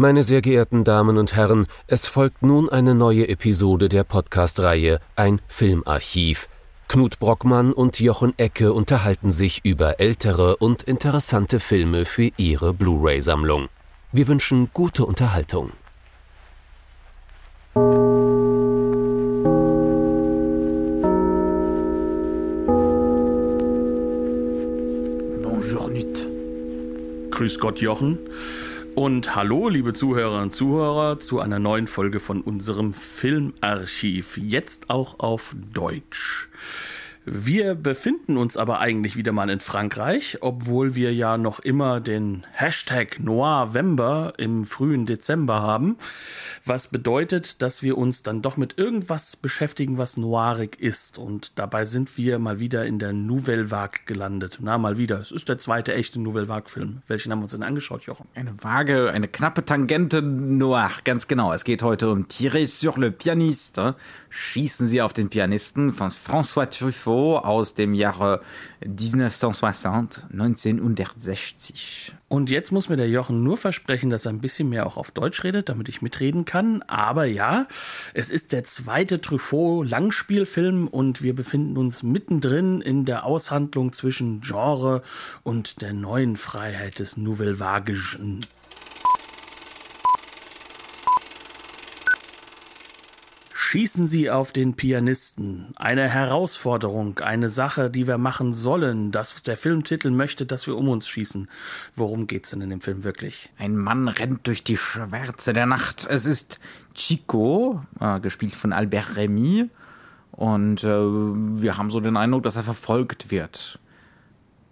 Meine sehr geehrten Damen und Herren, es folgt nun eine neue Episode der Podcast-Reihe Ein Filmarchiv. Knut Brockmann und Jochen Ecke unterhalten sich über ältere und interessante Filme für ihre Blu-ray-Sammlung. Wir wünschen gute Unterhaltung. Bonjour, Nüt. Grüß Gott, Jochen. Und hallo, liebe Zuhörer und Zuhörer, zu einer neuen Folge von unserem Filmarchiv. Jetzt auch auf Deutsch. Wir befinden uns aber eigentlich wieder mal in Frankreich, obwohl wir ja noch immer den Hashtag Noirvember im frühen Dezember haben, was bedeutet, dass wir uns dann doch mit irgendwas beschäftigen, was noirig ist. Und dabei sind wir mal wieder in der Nouvelle Vague gelandet. Na, mal wieder. Es ist der zweite echte Nouvelle Vague-Film. Welchen haben wir uns denn angeschaut, Jochen? Eine vage, eine knappe Tangente Noir, ganz genau. Es geht heute um Tirer sur le pianiste. Schießen Sie auf den Pianisten von François Truffaut aus dem Jahre 1960, 1960. Und jetzt muss mir der Jochen nur versprechen, dass er ein bisschen mehr auch auf Deutsch redet, damit ich mitreden kann. Aber ja, es ist der zweite Truffaut-Langspielfilm und wir befinden uns mittendrin in der Aushandlung zwischen Genre und der neuen Freiheit des Nouvelle Vaguischen. Schießen Sie auf den Pianisten. Eine Herausforderung, eine Sache, die wir machen sollen, dass der Filmtitel möchte, dass wir um uns schießen. Worum geht's denn in dem Film wirklich? Ein Mann rennt durch die Schwärze der Nacht. Es ist Chico, äh, gespielt von Albert Remy. Und äh, wir haben so den Eindruck, dass er verfolgt wird.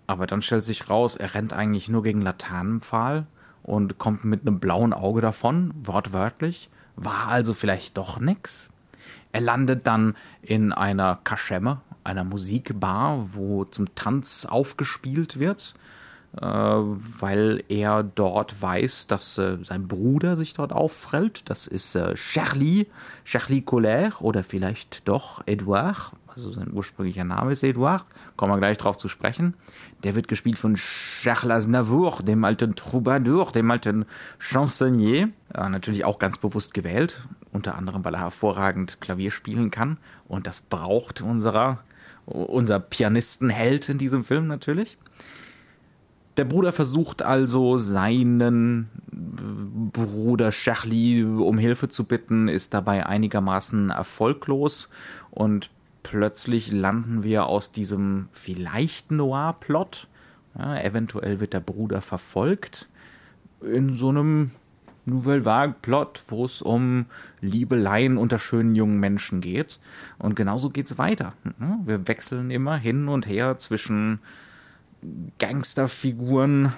Aber dann stellt sich raus, er rennt eigentlich nur gegen Laternenpfahl und kommt mit einem blauen Auge davon, wortwörtlich. War also vielleicht doch nix. Er landet dann in einer Kaschemme, einer Musikbar, wo zum Tanz aufgespielt wird, äh, weil er dort weiß, dass äh, sein Bruder sich dort auffällt. Das ist äh, Charlie, Charlie Colère oder vielleicht doch Edouard. Also sein ursprünglicher Name ist Edouard. Kommen wir gleich drauf zu sprechen. Der wird gespielt von Charles Aznavour, dem alten Troubadour, dem alten Chansonnier. Äh, natürlich auch ganz bewusst gewählt unter anderem, weil er hervorragend Klavier spielen kann. Und das braucht unserer, unser Pianistenheld in diesem Film natürlich. Der Bruder versucht also seinen Bruder Charlie um Hilfe zu bitten, ist dabei einigermaßen erfolglos und plötzlich landen wir aus diesem vielleicht Noir-Plot, ja, eventuell wird der Bruder verfolgt, in so einem Nouvelle Vague Plot, wo es um Liebeleien unter schönen jungen Menschen geht. Und genauso geht es weiter. Ne? Wir wechseln immer hin und her zwischen Gangsterfiguren,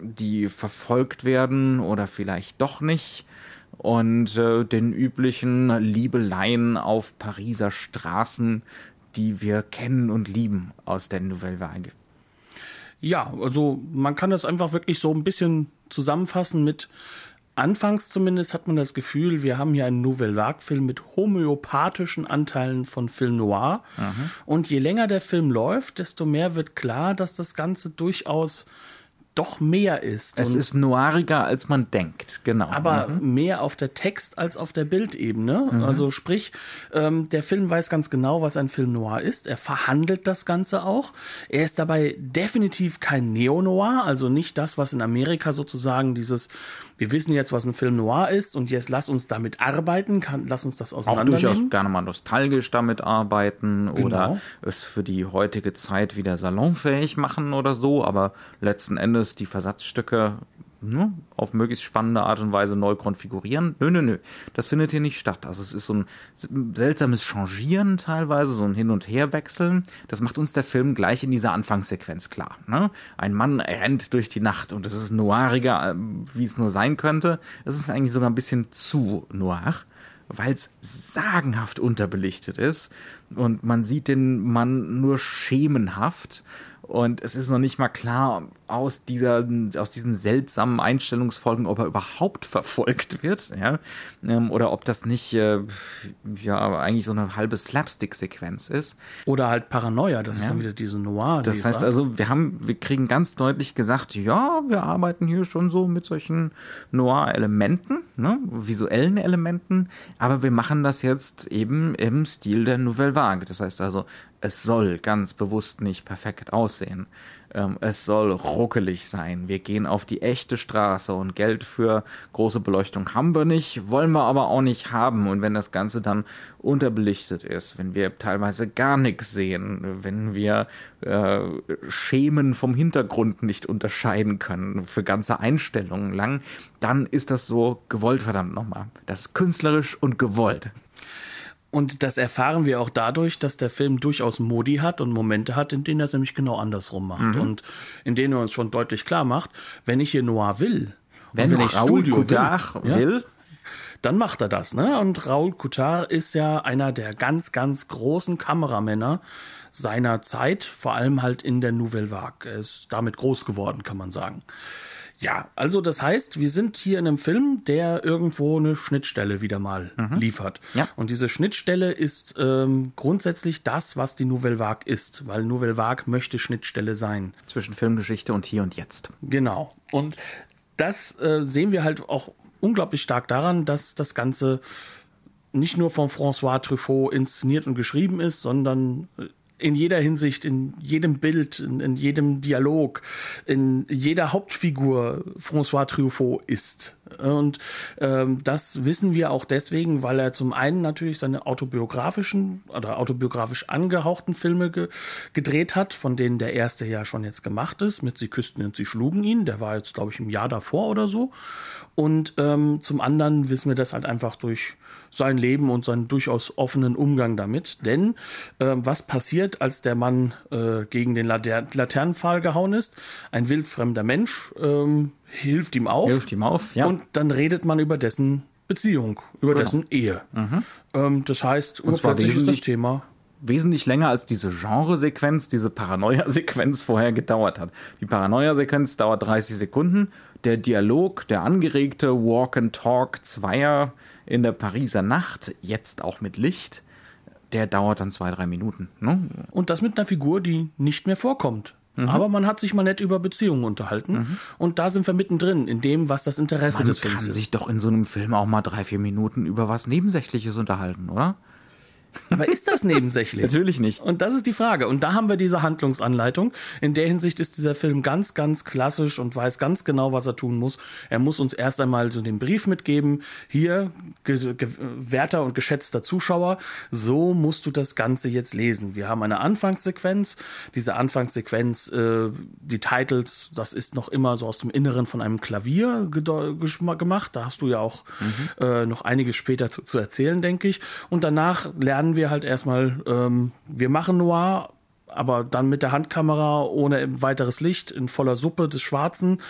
die verfolgt werden oder vielleicht doch nicht, und äh, den üblichen Liebeleien auf Pariser Straßen, die wir kennen und lieben aus der Nouvelle Vague. Ja, also man kann das einfach wirklich so ein bisschen zusammenfassen mit Anfangs zumindest hat man das Gefühl, wir haben hier einen Nouvelle Vague-Film mit homöopathischen Anteilen von Film Noir. Mhm. Und je länger der Film läuft, desto mehr wird klar, dass das Ganze durchaus doch mehr ist. Es ist noiriger, als man denkt, genau. Aber mhm. mehr auf der Text- als auf der Bildebene. Mhm. Also sprich, ähm, der Film weiß ganz genau, was ein Film noir ist. Er verhandelt das Ganze auch. Er ist dabei definitiv kein Neo-Noir, also nicht das, was in Amerika sozusagen dieses, wir wissen jetzt, was ein Film noir ist und jetzt lass uns damit arbeiten, kann, lass uns das auseinandernehmen. Auch durchaus gerne mal nostalgisch damit arbeiten genau. oder es für die heutige Zeit wieder salonfähig machen oder so, aber letzten Endes Endes die Versatzstücke ne, auf möglichst spannende Art und Weise neu konfigurieren. Nö, nö, nö. Das findet hier nicht statt. Also es ist so ein seltsames Changieren teilweise, so ein Hin- und Herwechseln. Das macht uns der Film gleich in dieser Anfangssequenz klar. Ne? Ein Mann rennt durch die Nacht und es ist noiriger, äh, wie es nur sein könnte. Es ist eigentlich sogar ein bisschen zu noir weil es sagenhaft unterbelichtet ist und man sieht den Mann nur schemenhaft Und es ist noch nicht mal klar aus dieser, aus diesen seltsamen Einstellungsfolgen, ob er überhaupt verfolgt wird, ja, ähm, oder ob das nicht, äh, ja, eigentlich so eine halbe Slapstick-Sequenz ist. Oder halt Paranoia, das ja. ist dann wieder diese Noir. Das heißt also, wir haben, wir kriegen ganz deutlich gesagt, ja, wir arbeiten hier schon so mit solchen Noir-Elementen, ne, visuellen Elementen, aber wir machen das jetzt eben im Stil der Nouvelle Vague. Das heißt also, es soll ganz bewusst nicht perfekt aussehen. Ähm, es soll ruckelig sein. Wir gehen auf die echte Straße und Geld für große Beleuchtung haben wir nicht, wollen wir aber auch nicht haben. Und wenn das Ganze dann unterbelichtet ist, wenn wir teilweise gar nichts sehen, wenn wir äh, Schemen vom Hintergrund nicht unterscheiden können für ganze Einstellungen lang, dann ist das so gewollt, verdammt nochmal. Das ist künstlerisch und gewollt. Und das erfahren wir auch dadurch, dass der Film durchaus Modi hat und Momente hat, in denen er es nämlich genau andersrum macht. Mhm. Und in denen er uns schon deutlich klar macht, wenn ich hier Noir will, wenn, wenn ich Raoul Studio Coutard will, will dann macht er das. Ne? Und Raoul Coutard ist ja einer der ganz, ganz großen Kameramänner seiner Zeit, vor allem halt in der Nouvelle Vague. Er ist damit groß geworden, kann man sagen. Ja, also das heißt, wir sind hier in einem Film, der irgendwo eine Schnittstelle wieder mal mhm. liefert. Ja. Und diese Schnittstelle ist ähm, grundsätzlich das, was die Nouvelle Vague ist, weil Nouvelle Vague möchte Schnittstelle sein. Zwischen Filmgeschichte und hier und jetzt. Genau. Und das äh, sehen wir halt auch unglaublich stark daran, dass das Ganze nicht nur von François Truffaut inszeniert und geschrieben ist, sondern äh, in jeder Hinsicht, in jedem Bild, in, in jedem Dialog, in jeder Hauptfigur François Truffaut ist. Und ähm, das wissen wir auch deswegen, weil er zum einen natürlich seine autobiografischen oder autobiografisch angehauchten Filme ge gedreht hat, von denen der erste ja schon jetzt gemacht ist, mit Sie küssten und Sie schlugen ihn. Der war jetzt, glaube ich, im Jahr davor oder so. Und ähm, zum anderen wissen wir das halt einfach durch sein Leben und seinen durchaus offenen Umgang damit. Denn äh, was passiert, als der Mann äh, gegen den Later Laternenpfahl gehauen ist? Ein wildfremder Mensch ähm, hilft ihm auf. Hilft ihm auf, ja. Und dann redet man über dessen Beziehung, über genau. dessen Ehe. Mhm. Ähm, das heißt, und zwar plötzlich ist das Thema wesentlich länger als diese Genresequenz, diese Paranoia-Sequenz vorher gedauert hat. Die Paranoia-Sequenz dauert 30 Sekunden. Der Dialog, der angeregte Walk and Talk Zweier in der Pariser Nacht, jetzt auch mit Licht, der dauert dann zwei, drei Minuten. Ne? Und das mit einer Figur, die nicht mehr vorkommt. Mhm. Aber man hat sich mal nett über Beziehungen unterhalten. Mhm. Und da sind wir mittendrin, in dem, was das Interesse man des Films ist. Man kann sich doch in so einem Film auch mal drei, vier Minuten über was Nebensächliches unterhalten, oder? Aber ist das nebensächlich? Natürlich nicht. Und das ist die Frage. Und da haben wir diese Handlungsanleitung. In der Hinsicht ist dieser Film ganz, ganz klassisch und weiß ganz genau, was er tun muss. Er muss uns erst einmal so den Brief mitgeben. Hier, werter und geschätzter Zuschauer, so musst du das Ganze jetzt lesen. Wir haben eine Anfangssequenz. Diese Anfangssequenz, äh, die Titles, das ist noch immer so aus dem Inneren von einem Klavier gemacht. Da hast du ja auch mhm. äh, noch einiges später zu, zu erzählen, denke ich. Und danach lernen lernen wir halt erstmal, ähm, wir machen Noir, aber dann mit der Handkamera ohne weiteres Licht in voller Suppe des Schwarzen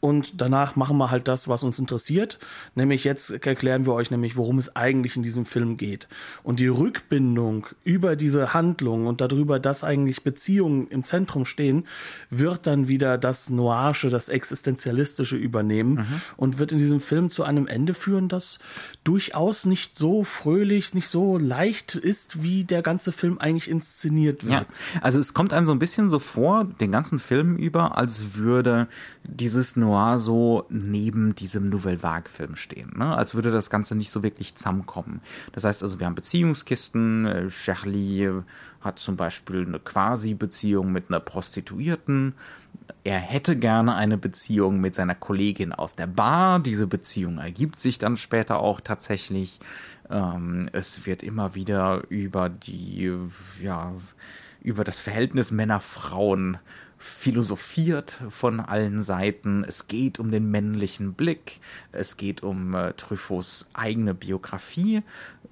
und danach machen wir halt das, was uns interessiert, nämlich jetzt erklären wir euch nämlich, worum es eigentlich in diesem Film geht. Und die Rückbindung über diese Handlung und darüber, dass eigentlich Beziehungen im Zentrum stehen, wird dann wieder das Noirsche, das Existenzialistische übernehmen mhm. und wird in diesem Film zu einem Ende führen, das durchaus nicht so fröhlich, nicht so leicht ist, wie der ganze Film eigentlich inszeniert wird. Ja. Also es kommt einem so ein bisschen so vor, den ganzen Film über, als würde dieses Noir so neben diesem Nouvelle Vague-Film stehen. Ne? Als würde das Ganze nicht so wirklich zusammenkommen. Das heißt also, wir haben Beziehungskisten. Äh, Charlie hat zum Beispiel eine Quasi-Beziehung mit einer Prostituierten. Er hätte gerne eine Beziehung mit seiner Kollegin aus der Bar. Diese Beziehung ergibt sich dann später auch tatsächlich. Ähm, es wird immer wieder über die, ja, über das Verhältnis Männer-Frauen philosophiert von allen Seiten. Es geht um den männlichen Blick, es geht um äh, Truffauts eigene Biografie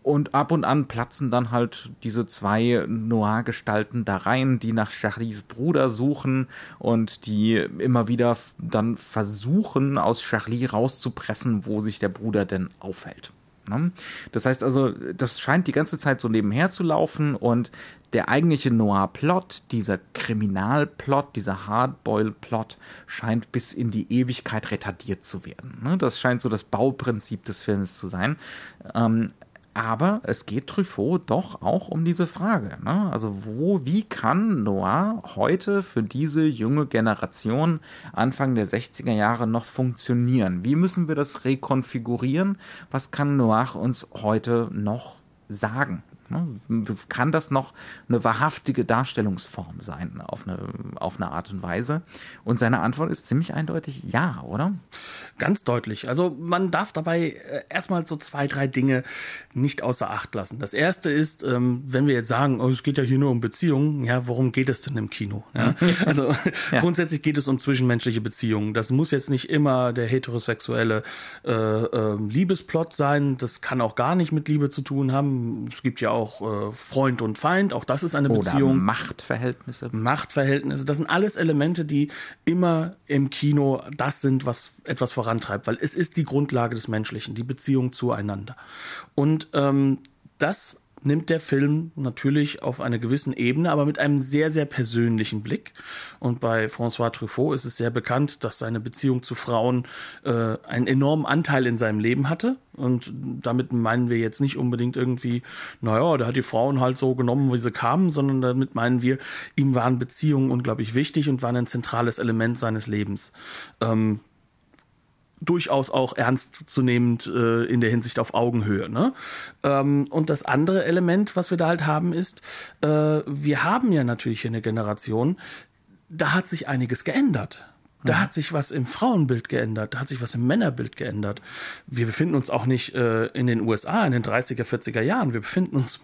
und ab und an platzen dann halt diese zwei Noir-Gestalten da rein, die nach Charlies Bruder suchen und die immer wieder dann versuchen, aus Charlie rauszupressen, wo sich der Bruder denn aufhält. Ne? Das heißt also, das scheint die ganze Zeit so nebenher zu laufen und der eigentliche Noir-Plot, dieser Kriminalplot, dieser Hardboil-Plot scheint bis in die Ewigkeit retardiert zu werden. Ne? Das scheint so das Bauprinzip des Films zu sein. Ähm, aber es geht Truffaut doch auch um diese Frage. Ne? Also wo, wie kann Noir heute für diese junge Generation Anfang der 60er Jahre noch funktionieren? Wie müssen wir das rekonfigurieren? Was kann Noir uns heute noch sagen? Ne? Kann das noch eine wahrhaftige Darstellungsform sein, auf eine, auf eine Art und Weise? Und seine Antwort ist ziemlich eindeutig ja, oder? Ganz deutlich. Also man darf dabei äh, erstmal so zwei, drei Dinge nicht außer Acht lassen. Das erste ist, ähm, wenn wir jetzt sagen, oh, es geht ja hier nur um Beziehungen, ja, worum geht es denn im Kino? Ja? Also ja. grundsätzlich geht es um zwischenmenschliche Beziehungen. Das muss jetzt nicht immer der heterosexuelle äh, äh, Liebesplot sein. Das kann auch gar nicht mit Liebe zu tun haben. Es gibt ja auch äh, Freund und Feind, auch das ist eine Oder Beziehung. Machtverhältnisse. Machtverhältnisse, das sind alles Elemente, die immer im Kino das sind, was etwas vorantreibt, weil es ist die Grundlage des Menschlichen, die Beziehung zueinander. Und ähm, das nimmt der Film natürlich auf einer gewissen Ebene, aber mit einem sehr, sehr persönlichen Blick. Und bei François Truffaut ist es sehr bekannt, dass seine Beziehung zu Frauen äh, einen enormen Anteil in seinem Leben hatte. Und damit meinen wir jetzt nicht unbedingt irgendwie, naja, der hat die Frauen halt so genommen, wie sie kamen, sondern damit meinen wir, ihm waren Beziehungen unglaublich wichtig und waren ein zentrales Element seines Lebens. Ähm, durchaus auch ernstzunehmend äh, in der Hinsicht auf Augenhöhe. Ne? Ähm, und das andere Element, was wir da halt haben, ist, äh, wir haben ja natürlich hier eine Generation, da hat sich einiges geändert. Da mhm. hat sich was im Frauenbild geändert, da hat sich was im Männerbild geändert. Wir befinden uns auch nicht äh, in den USA in den 30er, 40er Jahren. Wir befinden uns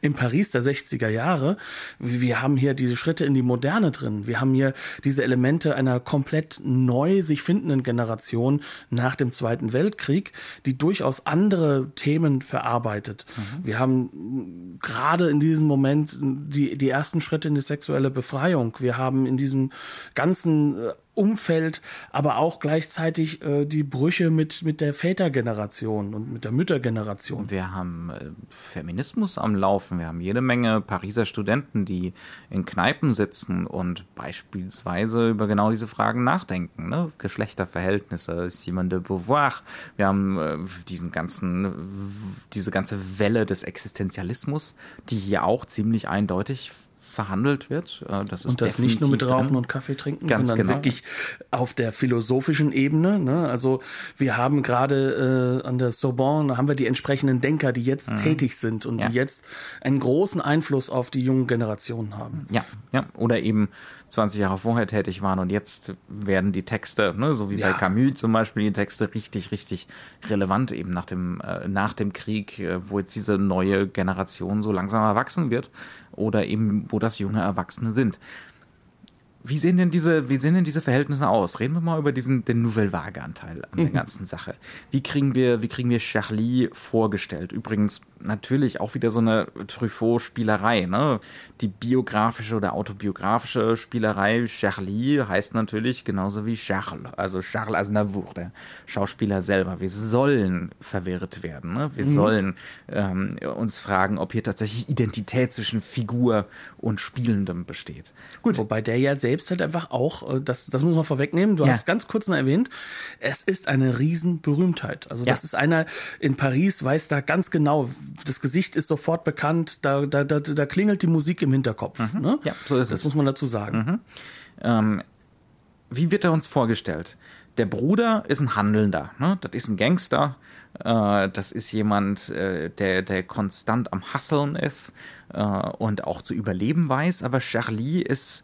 in Paris der 60er Jahre. Wir haben hier diese Schritte in die Moderne drin. Wir haben hier diese Elemente einer komplett neu sich findenden Generation nach dem Zweiten Weltkrieg, die durchaus andere Themen verarbeitet. Mhm. Wir haben gerade in diesem Moment die, die ersten Schritte in die sexuelle Befreiung. Wir haben in diesem ganzen äh, Umfeld, aber auch gleichzeitig äh, die Brüche mit, mit der Vätergeneration und mit der Müttergeneration. Wir haben äh, Feminismus am Laufen, wir haben jede Menge Pariser Studenten, die in Kneipen sitzen und beispielsweise über genau diese Fragen nachdenken. Ne? Geschlechterverhältnisse, Simone de Beauvoir, wir haben äh, diesen ganzen, diese ganze Welle des Existenzialismus, die hier auch ziemlich eindeutig verhandelt wird. Äh, das ist und das nicht nur mit Rauchen drin. und Kaffee trinken, Ganz sondern genau. wirklich auf der philosophischen Ebene. Ne? Also wir haben gerade äh, an der Sorbonne haben wir die entsprechenden Denker, die jetzt mhm. tätig sind und ja. die jetzt einen großen Einfluss auf die jungen Generationen haben. Ja, ja. Oder eben 20 Jahre vorher tätig waren und jetzt werden die Texte, ne, so wie ja. bei Camus zum Beispiel, die Texte richtig, richtig relevant eben nach dem, äh, nach dem Krieg, äh, wo jetzt diese neue Generation so langsam erwachsen wird oder eben wo das junge Erwachsene sind. Wie sehen denn diese, wie sehen denn diese Verhältnisse aus? Reden wir mal über diesen, den Nouvelle Vague Anteil an der mhm. ganzen Sache. Wie kriegen wir, wie kriegen wir Charlie vorgestellt? Übrigens natürlich auch wieder so eine Truffaut-Spielerei, ne? Die biografische oder autobiografische Spielerei Charlie heißt natürlich genauso wie Charles, also Charles Aznavour, der Schauspieler selber. Wir sollen verwirrt werden, ne? Wir mhm. sollen ähm, uns fragen, ob hier tatsächlich Identität zwischen Figur und Spielendem besteht. Gut. Wobei der ja selbst halt einfach auch, äh, das, das muss man vorwegnehmen, du ja. hast ganz kurz noch erwähnt, es ist eine Riesenberühmtheit. Also das ja. ist einer in Paris, weiß da ganz genau, das Gesicht ist sofort bekannt, da, da, da, da klingelt die Musik im Hinterkopf. Mhm. Ne? Ja, so ist das es. Das muss man dazu sagen. Mhm. Ähm, wie wird er uns vorgestellt? Der Bruder ist ein Handelnder, ne? das ist ein Gangster, äh, das ist jemand, äh, der, der konstant am Hasseln ist äh, und auch zu überleben weiß, aber Charlie ist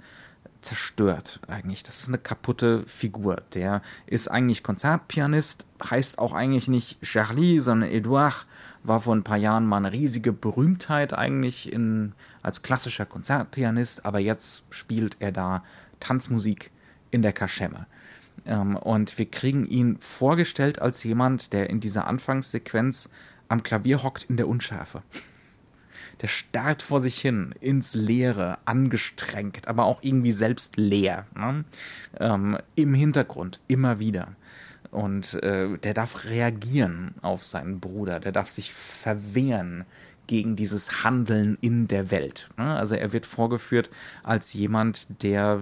zerstört eigentlich. Das ist eine kaputte Figur. Der ist eigentlich Konzertpianist, heißt auch eigentlich nicht Charlie, sondern Edouard war vor ein paar Jahren mal eine riesige Berühmtheit eigentlich in, als klassischer Konzertpianist, aber jetzt spielt er da Tanzmusik in der Kaschemme. Ähm, und wir kriegen ihn vorgestellt als jemand, der in dieser Anfangssequenz am Klavier hockt in der Unschärfe. Der starrt vor sich hin, ins Leere, angestrengt, aber auch irgendwie selbst leer. Ne? Ähm, Im Hintergrund, immer wieder. Und äh, der darf reagieren auf seinen Bruder, der darf sich verwehren gegen dieses Handeln in der Welt. Ne? Also er wird vorgeführt als jemand, der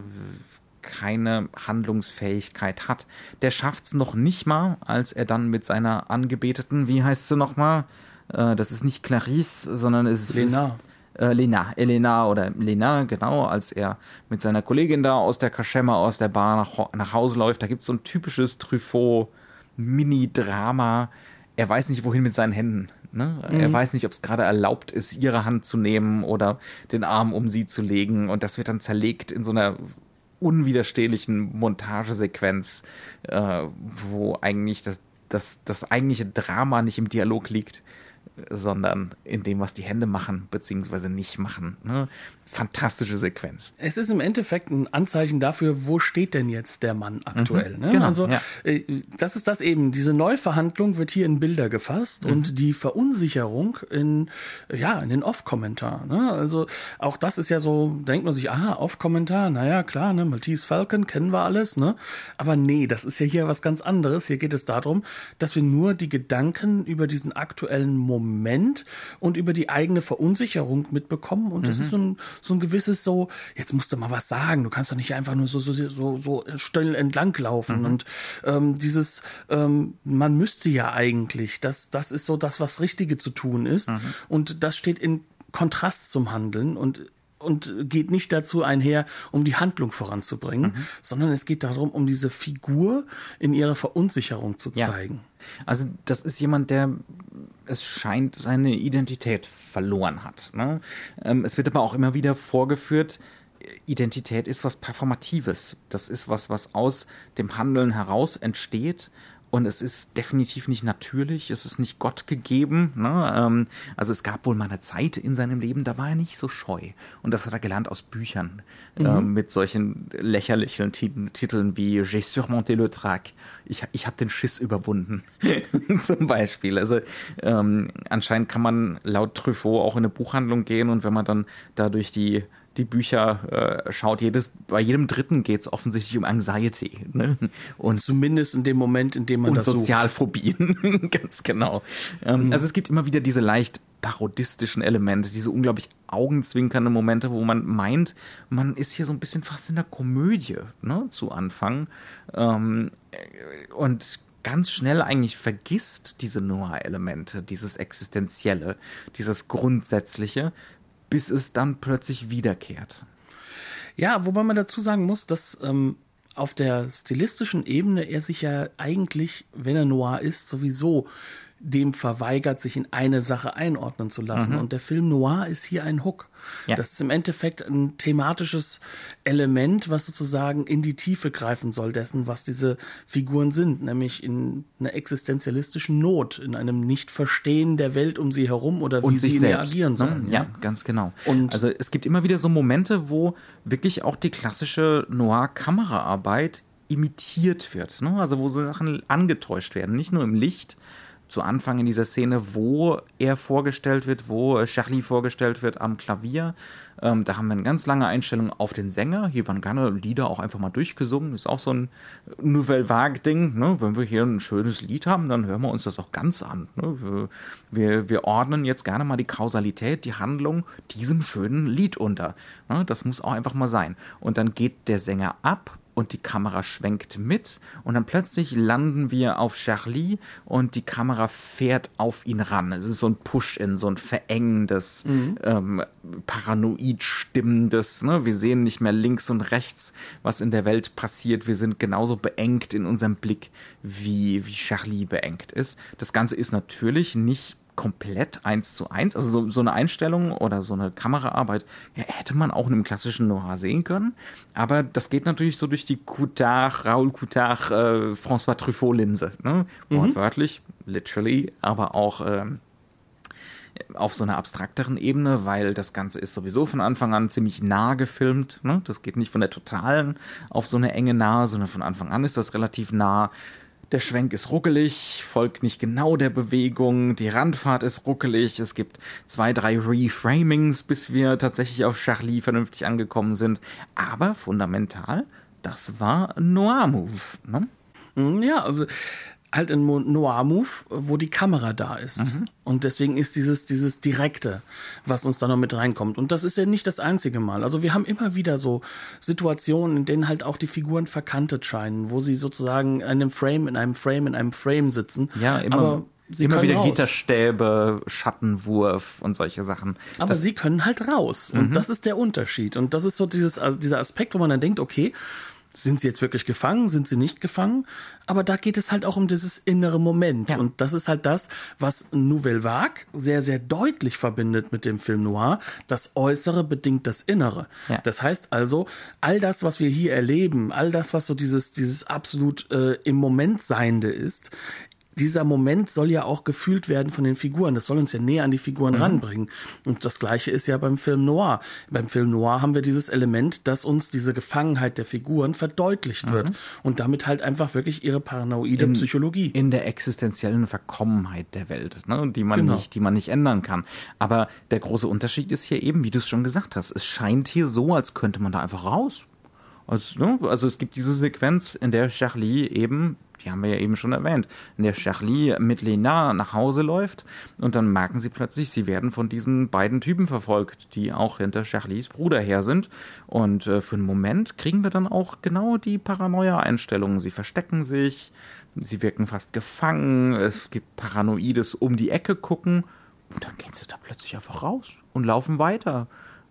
keine Handlungsfähigkeit hat. Der schafft es noch nicht mal, als er dann mit seiner Angebeteten, wie heißt sie nochmal? Äh, das ist nicht Clarisse, sondern es Lena. ist äh, Lena, Elena oder Lena, genau, als er mit seiner Kollegin da aus der Kaschemme, aus der Bar nach, nach Hause läuft. Da gibt es so ein typisches Truffaut-Mini-Drama. Er weiß nicht, wohin mit seinen Händen. Ne? Mhm. Er weiß nicht, ob es gerade erlaubt ist, ihre Hand zu nehmen oder den Arm um sie zu legen. Und das wird dann zerlegt in so einer unwiderstehlichen Montagesequenz, äh, wo eigentlich das, das, das eigentliche Drama nicht im Dialog liegt, sondern in dem, was die Hände machen, beziehungsweise nicht machen. Ne? Fantastische Sequenz. Es ist im Endeffekt ein Anzeichen dafür, wo steht denn jetzt der Mann aktuell. Mhm, ne? genau, also ja. äh, das ist das eben. Diese Neuverhandlung wird hier in Bilder gefasst Mhm. und die Verunsicherung in ja in den Off-Kommentar. Ne? Also auch das ist ja so, denkt man sich, aha, Off-Kommentar, naja klar, ne, Maltese Falcon kennen wir alles, ne? Aber nee, das ist ja hier was ganz anderes. Hier geht es darum, dass wir nur die Gedanken über diesen aktuellen Moment und über die eigene Verunsicherung mitbekommen und Mhm. das ist so ein so ein gewisses so, jetzt musst du mal was sagen, du kannst doch nicht einfach nur so so so, so still entlang laufen Mhm. und ähm, dieses ähm, man müsste ja eigentlich, das das ist so das was richtige zu tun ist Mhm. und das steht in Kontrast zum Handeln und und geht nicht dazu einher, um die Handlung voranzubringen, Mhm. sondern es geht darum, um diese Figur in ihrer Verunsicherung zu Ja. zeigen. Also das ist jemand, der es scheint seine Identität verloren hat. Ne? Ähm, es wird aber auch immer wieder vorgeführt, Identität ist was Performatives. Das ist was, was aus dem Handeln heraus entsteht. Und es ist definitiv nicht natürlich, es ist nicht Gott gegeben. Ne? Ähm, also es gab wohl mal eine Zeit in seinem Leben, da war er nicht so scheu. Und das hat er gelernt aus Büchern ähm, mit solchen lächerlichen Titeln, Titeln wie J'ai surmonté le trac. Ich, ich habe den Schiss überwunden, zum Beispiel. Also ähm, anscheinend kann man laut Truffaut auch in eine Buchhandlung gehen und wenn man dann da durch die die Bücher äh, schaut, jedes, bei jedem dritten geht es offensichtlich um Anxiety ne? und Zumindest in dem Moment, in dem man und das. Sozialphobien, ganz genau. Ähm, Also es gibt immer wieder diese leicht parodistischen Elemente, diese unglaublich augenzwinkernde Momente, wo man meint, man ist hier so ein bisschen fast in der Komödie ne, zu Anfang ähm, äh, und ganz schnell eigentlich vergisst diese Noir-Elemente, dieses Existenzielle, dieses Grundsätzliche, bis es dann plötzlich wiederkehrt. Ja, wobei man dazu sagen muss, dass ähm, auf der stilistischen Ebene er sich ja eigentlich, wenn er Noir ist, sowieso dem verweigert, sich in eine Sache einordnen zu lassen. Und der Film Noir ist hier ein Hook. Ja. Das ist im Endeffekt ein thematisches Element, was sozusagen in die Tiefe greifen soll dessen, was diese Figuren sind, nämlich in einer existenzialistischen Not, in einem Nicht-Verstehen der Welt um sie herum oder wie sie selbst, agieren ne? sollen. Ja, ganz genau. Und- also es gibt immer wieder so Momente, wo wirklich auch die klassische Noir-Kameraarbeit imitiert wird. Ne? Also wo so Sachen angetäuscht werden, nicht nur im Licht. Zu Anfang in dieser Szene, wo er vorgestellt wird, wo äh, Charlie vorgestellt wird am Klavier. Ähm, da haben wir eine ganz lange Einstellung auf den Sänger. Hier waren gerne Lieder auch einfach mal durchgesungen. Ist auch so ein Nouvelle Vague-Ding. Ne? Wenn wir hier ein schönes Lied haben, dann hören wir uns das auch ganz an. Ne? Wir, wir, ordnen jetzt gerne mal die Kausalität, die Handlung diesem schönen Lied unter. Ne? Das muss auch einfach mal sein. Und dann geht der Sänger ab und die Kamera schwenkt mit und dann plötzlich landen wir auf Charlie und die Kamera fährt auf ihn ran. Es ist so ein Push-in, so ein verengendes, ähm, paranoid stimmendes. Ne? Wir sehen nicht mehr links und rechts, was in der Welt passiert. Wir sind genauso beengt in unserem Blick, wie, wie Charlie beengt ist. Das Ganze ist natürlich nicht komplett eins zu eins. Also so, so eine Einstellung oder so eine Kameraarbeit ja, hätte man auch in einem klassischen Noir sehen können. Aber das geht natürlich so durch die Coutard, Raoul Coutard, äh, François Truffaut-Linse. Ne? Wortwörtlich, literally, aber auch ähm, auf so einer abstrakteren Ebene, weil das Ganze ist sowieso von Anfang an ziemlich nah gefilmt. Ne? Das geht nicht von der totalen auf so eine enge nahe, sondern von Anfang an ist das relativ nah. Der Schwenk ist ruckelig, folgt nicht genau der Bewegung, die Randfahrt ist ruckelig, es gibt zwei, drei Reframings, bis wir tatsächlich auf Charlie vernünftig angekommen sind. Aber fundamental, das war Noir-Move. Ne? Mhm, ja, halt ein Noir-Move, wo die Kamera da ist. Mhm. Und deswegen ist dieses, dieses Direkte, was uns da noch mit reinkommt. Und das ist ja nicht das einzige Mal. Also wir haben immer wieder so Situationen, in denen halt auch die Figuren verkantet scheinen, wo sie sozusagen in einem Frame, in einem Frame, in einem Frame sitzen. Ja, immer. Aber Sie Immer wieder raus. Gitterstäbe, Schattenwurf und solche Sachen. Aber das sie können halt raus. Und mhm. das ist der Unterschied. Und das ist so dieses, also dieser Aspekt, wo man dann denkt, okay, sind sie jetzt wirklich gefangen, sind sie nicht gefangen? Aber da geht es halt auch um dieses innere Moment. Ja. Und das ist halt das, was Nouvelle Vague sehr, sehr deutlich verbindet mit dem Film Noir. Das Äußere bedingt das Innere. Ja. Das heißt also, all das, was wir hier erleben, all das, was so dieses, dieses absolut äh, im Moment Seiende ist, dieser Moment soll ja auch gefühlt werden von den Figuren. Das soll uns ja näher an die Figuren mhm. ranbringen. Und das Gleiche ist ja beim Film Noir. Beim Film Noir haben wir dieses Element, dass uns diese Gefangenheit der Figuren verdeutlicht mhm. wird. Und damit halt einfach wirklich ihre paranoide in, Psychologie. In der existenziellen Verkommenheit der Welt, ne, die man genau. nicht, die man nicht ändern kann. Aber der große Unterschied ist hier eben, wie du es schon gesagt hast, es scheint hier so, als könnte man da einfach raus. Also, ne? also es gibt diese Sequenz, in der Charlie eben die haben wir ja eben schon erwähnt, in der Charlie mit Lena nach Hause läuft und dann merken sie plötzlich, sie werden von diesen beiden Typen verfolgt, die auch hinter Charlies Bruder her sind. Und äh, für einen Moment kriegen wir dann auch genau die Paranoia-Einstellungen. Sie verstecken sich, sie wirken fast gefangen, es gibt paranoides um die Ecke gucken und dann gehen sie da plötzlich einfach raus und laufen weiter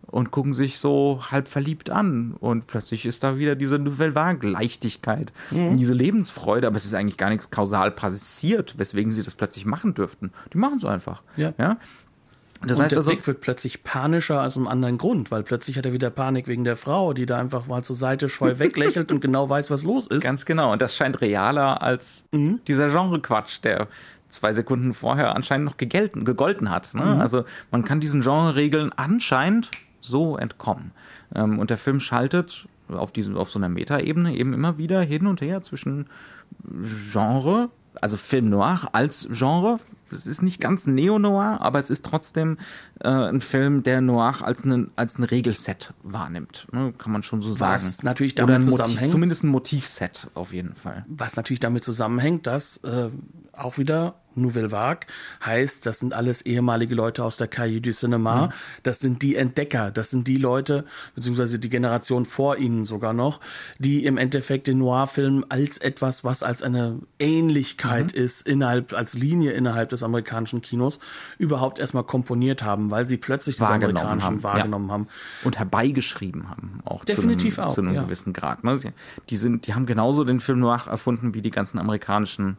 und gucken sich so halb verliebt an. Und plötzlich ist da wieder diese Nouvelle Vague Leichtigkeit, mhm. diese Lebensfreude, aber es ist eigentlich gar nichts kausal passiert, weswegen sie das plötzlich machen dürften. Die machen es einfach. Ja. ja? Das und heißt der also, Blick wird plötzlich panischer aus einem anderen Grund, weil plötzlich hat er wieder Panik wegen der Frau, die da einfach mal zur Seite scheu weglächelt und genau weiß, was los ist. Ganz genau. Und das scheint realer als mhm. dieser Genre-Quatsch, der zwei Sekunden vorher anscheinend noch gegelten, gegolten hat. Ne? Mhm. Also man kann diesen Genre-Regeln anscheinend so entkommen. Ähm, und der Film schaltet auf, diesem, auf so einer Metaebene eben immer wieder hin und her zwischen Genre, also Film Noir als Genre. Es ist nicht ganz Neo-Noir, aber es ist trotzdem äh, ein Film, der Noir als, eine, als ein Regelset wahrnimmt. Ne? Kann man schon so sagen. Was natürlich damit zusammenhängt. Motiv, zumindest ein Motivset auf jeden Fall. Was natürlich damit zusammenhängt, dass äh, auch wieder Nouvelle Vague heißt, das sind alles ehemalige Leute aus der Cahiers du Cinema. Mhm. Das sind die Entdecker, das sind die Leute, beziehungsweise die Generation vor ihnen sogar noch, die im Endeffekt den Noir-Film als etwas, was als eine Ähnlichkeit mhm. ist, innerhalb, als Linie innerhalb des amerikanischen Kinos, überhaupt erstmal komponiert haben, weil sie plötzlich das amerikanische haben. wahrgenommen ja. haben. Und herbeigeschrieben haben, auch Definitiv zu einem, auch, zu einem ja. gewissen Grad. Ne? Die, sind, die haben genauso den Film Noir erfunden wie die ganzen amerikanischen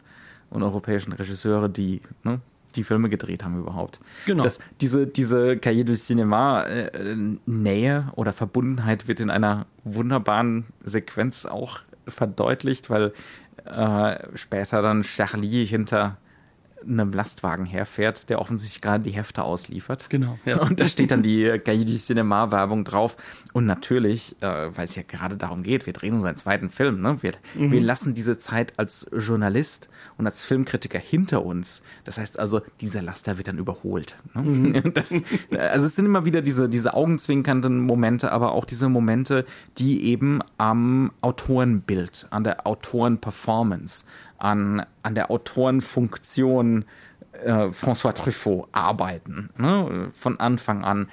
und europäischen Regisseure, die ne, die Filme gedreht haben überhaupt. Genau. Das, diese, diese Cahiers du Cinema äh, Nähe oder Verbundenheit wird in einer wunderbaren Sequenz auch verdeutlicht, weil äh, später dann Charlie hinter einem Lastwagen herfährt, der offensichtlich gerade die Hefte ausliefert. Genau. Ja. Und da steht dann die du Cinema Werbung drauf. Und natürlich, äh, weil es ja gerade darum geht, wir drehen unseren zweiten Film. Ne? Wir, mhm. wir lassen diese Zeit als Journalist und als Filmkritiker hinter uns. Das heißt also, dieser Laster wird dann überholt. Ne? Mhm. Das, also es sind immer wieder diese, diese augenzwinkernden Momente, aber auch diese Momente, die eben am Autorenbild, an der Autorenperformance, an, an der Autorenfunktion äh, François Truffaut arbeiten. Ne? Von Anfang an.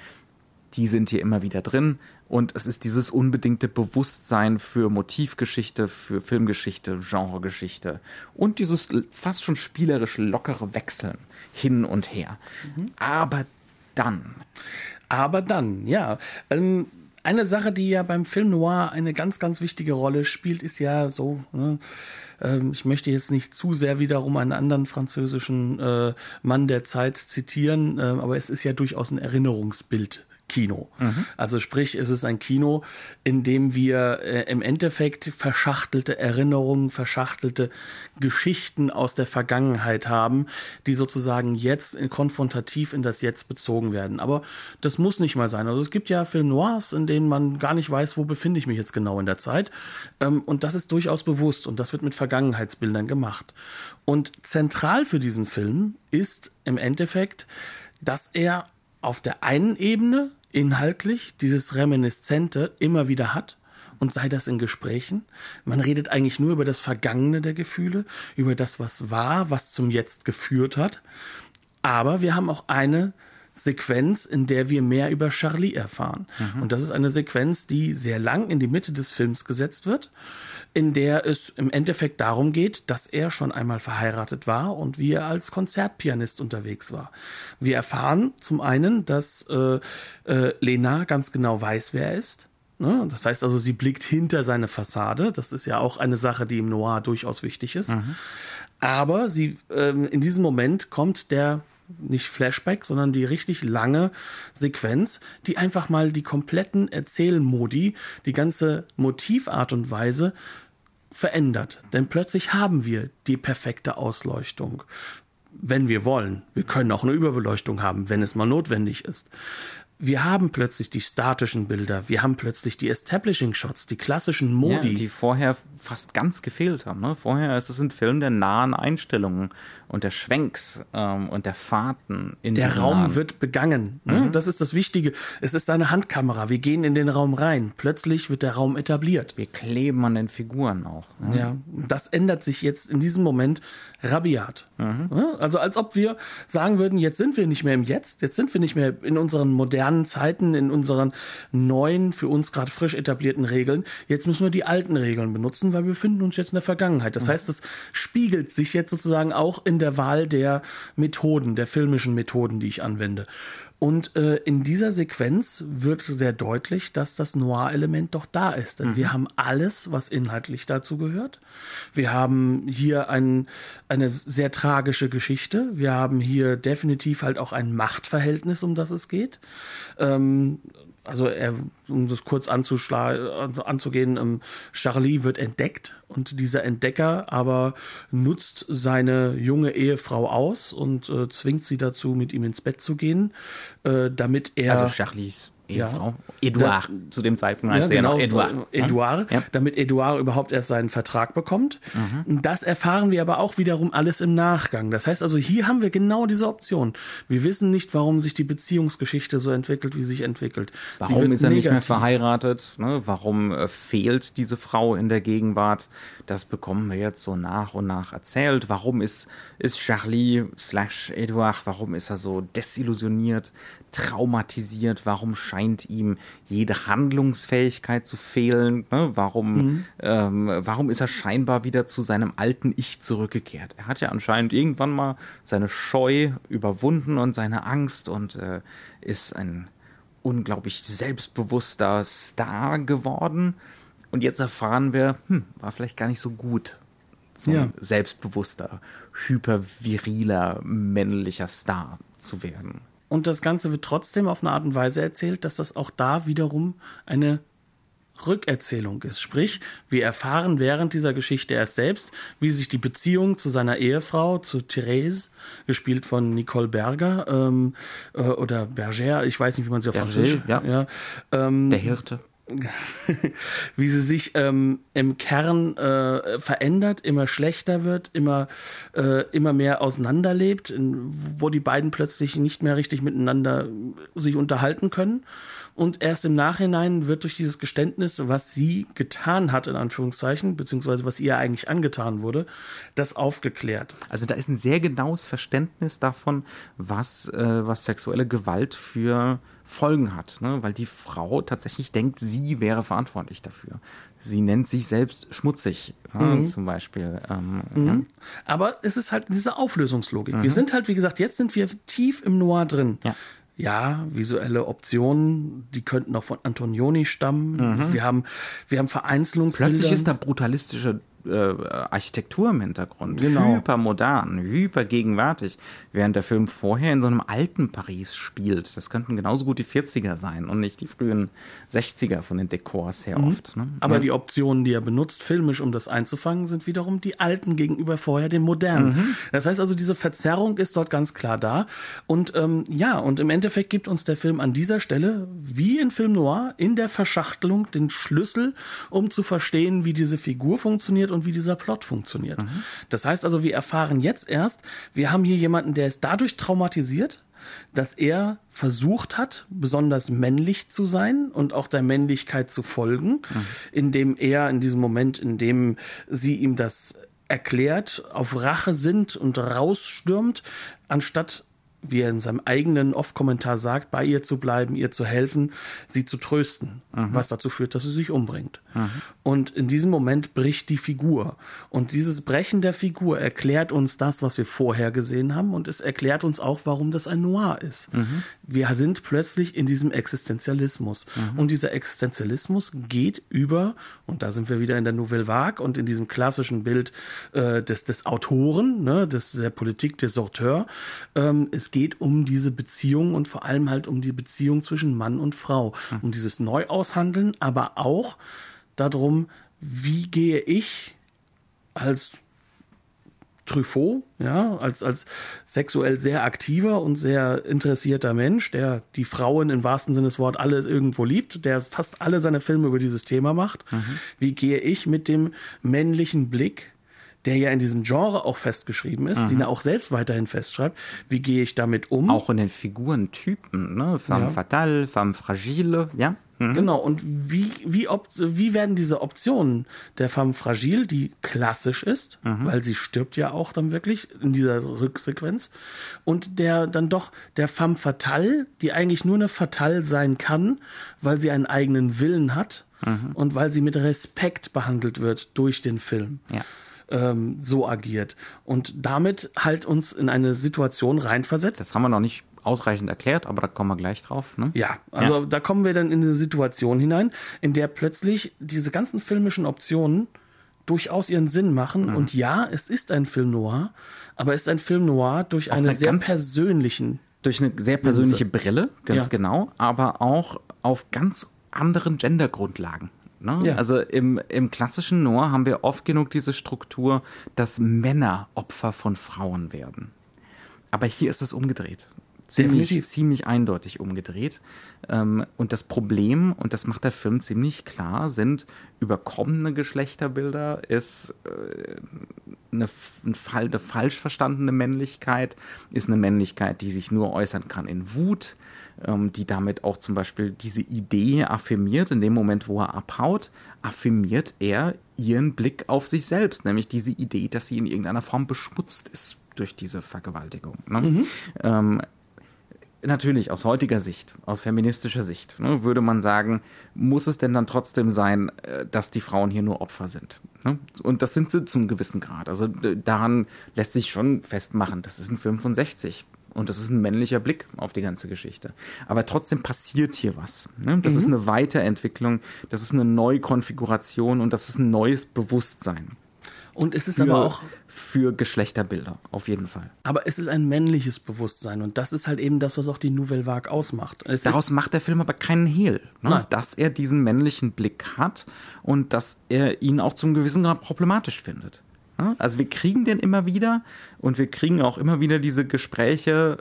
Die sind hier immer wieder drin. Und es ist dieses unbedingte Bewusstsein für Motivgeschichte, für Filmgeschichte, Genregeschichte und dieses fast schon spielerisch lockere Wechseln hin und her. Mhm. Aber dann. Aber dann, ja. Ähm eine Sache, die ja beim Film Noir eine ganz, ganz wichtige Rolle spielt, ist ja so, ne, ähm, ich möchte jetzt nicht zu sehr wiederum einen anderen französischen äh, Mann der Zeit zitieren, äh, aber es ist ja durchaus ein Erinnerungsbild Kino. Mhm. Also sprich, es ist ein Kino, in dem wir äh, im Endeffekt verschachtelte Erinnerungen, verschachtelte Geschichten aus der Vergangenheit haben, die sozusagen jetzt in, konfrontativ in das Jetzt bezogen werden. Aber das muss nicht mal sein. Also es gibt ja Film Noirs, in denen man gar nicht weiß, wo befinde ich mich jetzt genau in der Zeit. Ähm, und das ist durchaus bewusst und das wird mit Vergangenheitsbildern gemacht. Und zentral für diesen Film ist im Endeffekt, dass er auf der einen Ebene inhaltlich dieses Reminiszente immer wieder hat und sei das in Gesprächen. Man redet eigentlich nur über das Vergangene der Gefühle, über das, was war, was zum Jetzt geführt hat. Aber wir haben auch eine Sequenz, in der wir mehr über Charlie erfahren. Mhm. Und das ist eine Sequenz, die sehr lang in die Mitte des Films gesetzt wird, in der es im Endeffekt darum geht, dass er schon einmal verheiratet war und wie er als Konzertpianist unterwegs war. Wir erfahren zum einen, dass äh, äh, Lena ganz genau weiß, wer er ist. Ne? Das heißt also, sie blickt hinter seine Fassade. Das ist ja auch eine Sache, die im Noir durchaus wichtig ist. Mhm. Aber sie, ähm, in diesem Moment kommt der nicht Flashback, sondern die richtig lange Sequenz, die einfach mal die kompletten Erzählmodi, die ganze Motivart und Weise verändert. Denn plötzlich haben wir die perfekte Ausleuchtung. Wenn wir wollen. Wir können auch eine Überbeleuchtung haben, wenn es mal notwendig ist wir haben plötzlich die statischen Bilder, wir haben plötzlich die Establishing Shots, die klassischen Modi. Ja, die vorher fast ganz gefehlt haben. Ne? Vorher ist es ein Film der nahen Einstellungen und der Schwenks ähm, und der Fahrten. In der Raum nahen. wird begangen. Ne? Mhm. Das ist das Wichtige. Es ist eine Handkamera. Wir gehen in den Raum rein. Plötzlich wird der Raum etabliert. Wir kleben an den Figuren auch. Ne? Ja, das ändert sich jetzt in diesem Moment rabiat. Mhm. Also als ob wir sagen würden, jetzt sind wir nicht mehr im Jetzt, jetzt sind wir nicht mehr in unseren modernen Zeiten, in unseren neuen, für uns gerade frisch etablierten Regeln. Jetzt müssen wir die alten Regeln benutzen, weil wir befinden uns jetzt in der Vergangenheit. Das mhm. heißt, es spiegelt sich jetzt sozusagen auch in der Wahl der Methoden, der filmischen Methoden, die ich anwende. Und äh, in dieser Sequenz wird sehr deutlich, dass das Noir-Element doch da ist. Denn mhm. wir haben alles, was inhaltlich dazu gehört. Wir haben hier ein, eine sehr tragische Geschichte. Wir haben hier definitiv halt auch ein Machtverhältnis, um das es geht. Ähm, also er, um das kurz anzugehen, ähm, Charlie wird entdeckt und dieser Entdecker aber nutzt seine junge Ehefrau aus und äh, zwingt sie dazu, mit ihm ins Bett zu gehen, äh, damit er. Also Charlies Ehefrau. Ja. Eduard. Da, zu dem Zeitpunkt heißt ja, genau, er noch Eduard. Eduard, ja. damit Eduard überhaupt erst seinen Vertrag bekommt. Mhm. Das erfahren wir aber auch wiederum alles im Nachgang. Das heißt also, hier haben wir genau diese Option. Wir wissen nicht, warum sich die Beziehungsgeschichte so entwickelt, wie sie sich entwickelt. Warum ist er negativ. nicht mehr verheiratet? Ne? Warum äh, fehlt diese Frau in der Gegenwart? Das bekommen wir jetzt so nach und nach erzählt. Warum ist, ist Charlie slash Eduard, warum ist er so desillusioniert? traumatisiert? Warum scheint ihm jede Handlungsfähigkeit zu fehlen? Ne? Warum, mhm. ähm, warum ist er scheinbar wieder zu seinem alten Ich zurückgekehrt? Er hat ja anscheinend irgendwann mal seine Scheu überwunden und seine Angst und äh, ist ein unglaublich selbstbewusster Star geworden. Und jetzt erfahren wir, hm, war vielleicht gar nicht so gut, so ein selbstbewusster, hyperviriler, männlicher Star zu werden. Und das Ganze wird trotzdem auf eine Art und Weise erzählt, dass das auch da wiederum eine Rückerzählung ist. Sprich, wir erfahren während dieser Geschichte erst selbst, wie sich die Beziehung zu seiner Ehefrau, zu Therese, gespielt von Nicole Berger, ähm, äh, oder Berger, ich weiß nicht, wie man sie auf Französisch, ja. ja ähm, Der Hirte. wie sie sich ähm, im Kern äh, verändert, immer schlechter wird, immer, äh, immer mehr auseinanderlebt, in, wo die beiden plötzlich nicht mehr richtig miteinander sich unterhalten können. Und erst im Nachhinein wird durch dieses Geständnis, was sie getan hat, in Anführungszeichen, beziehungsweise was ihr eigentlich angetan wurde, das aufgeklärt. Also da ist ein sehr genaues Verständnis davon, was, äh, was sexuelle Gewalt für Folgen hat, ne? weil die Frau tatsächlich denkt, sie wäre verantwortlich dafür. Sie nennt sich selbst schmutzig, mhm. zum Beispiel. Ähm, mhm. ja. Aber es ist halt diese Auflösungslogik. Mhm. Wir sind halt, wie gesagt, jetzt sind wir tief im Noir drin. Ja. Ja, visuelle Optionen, die könnten auch von Antonioni stammen. Mhm. Wir haben, wir haben Vereinzelungsbilder. Plötzlich ist da brutalistische äh, Architektur im Hintergrund. Genau. Hypermodern, hypergegenwärtig. Während der Film vorher in so einem alten Paris spielt. Das könnten genauso gut die 40er sein und nicht die frühen 60er von den Dekors her mhm. oft. Ne? Aber ja. die Optionen, die er benutzt, filmisch, um das einzufangen, sind wiederum die alten gegenüber vorher den modernen. Mhm. Das heißt also, diese Verzerrung ist dort ganz klar da. Und ähm, ja, und im Endeffekt gibt uns der Film an dieser Stelle, wie in Film Noir, in der Verschachtelung den Schlüssel, um zu verstehen, wie diese Figur funktioniert und wie dieser Plot funktioniert. Mhm. Das heißt also, wir erfahren jetzt erst, wir haben hier jemanden, der ist dadurch traumatisiert, dass er versucht hat, besonders männlich zu sein und auch der Männlichkeit zu folgen, mhm. indem er in diesem Moment, in dem sie ihm das erklärt, auf Rache sind und rausstürmt, anstatt wie er in seinem eigenen Off-Kommentar sagt, bei ihr zu bleiben, ihr zu helfen, sie zu trösten, mhm. was dazu führt, dass sie sich umbringt. Mhm. Und in diesem Moment bricht die Figur. Und dieses Brechen der Figur erklärt uns das, was wir vorher gesehen haben, und es erklärt uns auch, warum das ein Noir ist. Mhm. Wir sind plötzlich in diesem Existenzialismus. Mhm. Und dieser Existenzialismus geht über, und da sind wir wieder in der Nouvelle Vague und in diesem klassischen Bild äh, des, des Autoren, ne, des, der Politik des Sorteur, ähm, es geht um diese Beziehung und vor allem halt um die Beziehung zwischen Mann und Frau. Mhm. Um dieses Neuaushandeln, aber auch darum, wie gehe ich als Truffaut, ja, als, als sexuell sehr aktiver und sehr interessierter Mensch, der die Frauen im wahrsten Sinne des Wortes alle irgendwo liebt, der fast alle seine Filme über dieses Thema macht. Mhm. Wie gehe ich mit dem männlichen Blick der ja in diesem Genre auch festgeschrieben ist, mhm. den er auch selbst weiterhin festschreibt. Wie gehe ich damit um? Auch in den Figurentypen, ne? Femme ja. fatale, femme fragile, ja. Mhm. Genau, und wie, wie, wie werden diese Optionen der femme fragile, die klassisch ist, mhm. weil sie stirbt ja auch dann wirklich in dieser Rücksequenz, und der dann doch der femme fatale, die eigentlich nur eine fatale sein kann, weil sie einen eigenen Willen hat mhm. und weil sie mit Respekt behandelt wird durch den Film. Ja ähm, so agiert und damit halt uns in eine Situation reinversetzt. Das haben wir noch nicht ausreichend erklärt, aber da kommen wir gleich drauf. Ne? Ja, also ja. da kommen wir dann in eine Situation hinein, in der plötzlich diese ganzen filmischen Optionen durchaus ihren Sinn machen. Mhm. Und ja, es ist ein Film noir, aber es ist ein Film noir durch eine, eine, sehr persönlichen. Durch eine sehr persönliche. Brille, ganz ja. genau, aber auch auf ganz anderen Gendergrundlagen. Ne? Ja. Also im, im klassischen Noir haben wir oft genug diese Struktur, dass Männer Opfer von Frauen werden. Aber hier ist es umgedreht. Ziemlich, Definitiv. ziemlich eindeutig umgedreht. Ähm, und das Problem, und das macht der Film ziemlich klar, sind überkommene Geschlechterbilder, ist äh, eine, eine falsch verstandene Männlichkeit, ist eine Männlichkeit, die sich nur äußern kann in Wut, die damit auch zum Beispiel diese Idee affirmiert. In dem Moment, wo er abhaut, affirmiert er ihren Blick auf sich selbst, nämlich diese Idee, dass sie in irgendeiner Form beschmutzt ist durch diese Vergewaltigung. Ne? Mhm. Ähm, natürlich aus heutiger Sicht, aus feministischer Sicht, ne, würde man sagen, muss es denn dann trotzdem sein, äh, dass die Frauen hier nur Opfer sind? Ne? Und das sind sie zum gewissen Grad. Also daran lässt sich schon festmachen, das ist ein Film von 60. Und das ist ein männlicher Blick auf die ganze Geschichte. Aber trotzdem passiert hier was. Ne? Das mhm. ist eine Weiterentwicklung, das ist eine Neukonfiguration und das ist ein neues Bewusstsein. Und es ist für, aber auch für Geschlechterbilder, auf jeden Fall. Aber es ist ein männliches Bewusstsein und das ist halt eben das, was auch die Nouvelle Vague ausmacht. Es Daraus macht der Film aber keinen Hehl, ne? dass er diesen männlichen Blick hat und dass er ihn auch zum gewissen Grad problematisch findet. Also wir kriegen den immer wieder und wir kriegen auch immer wieder diese Gespräche,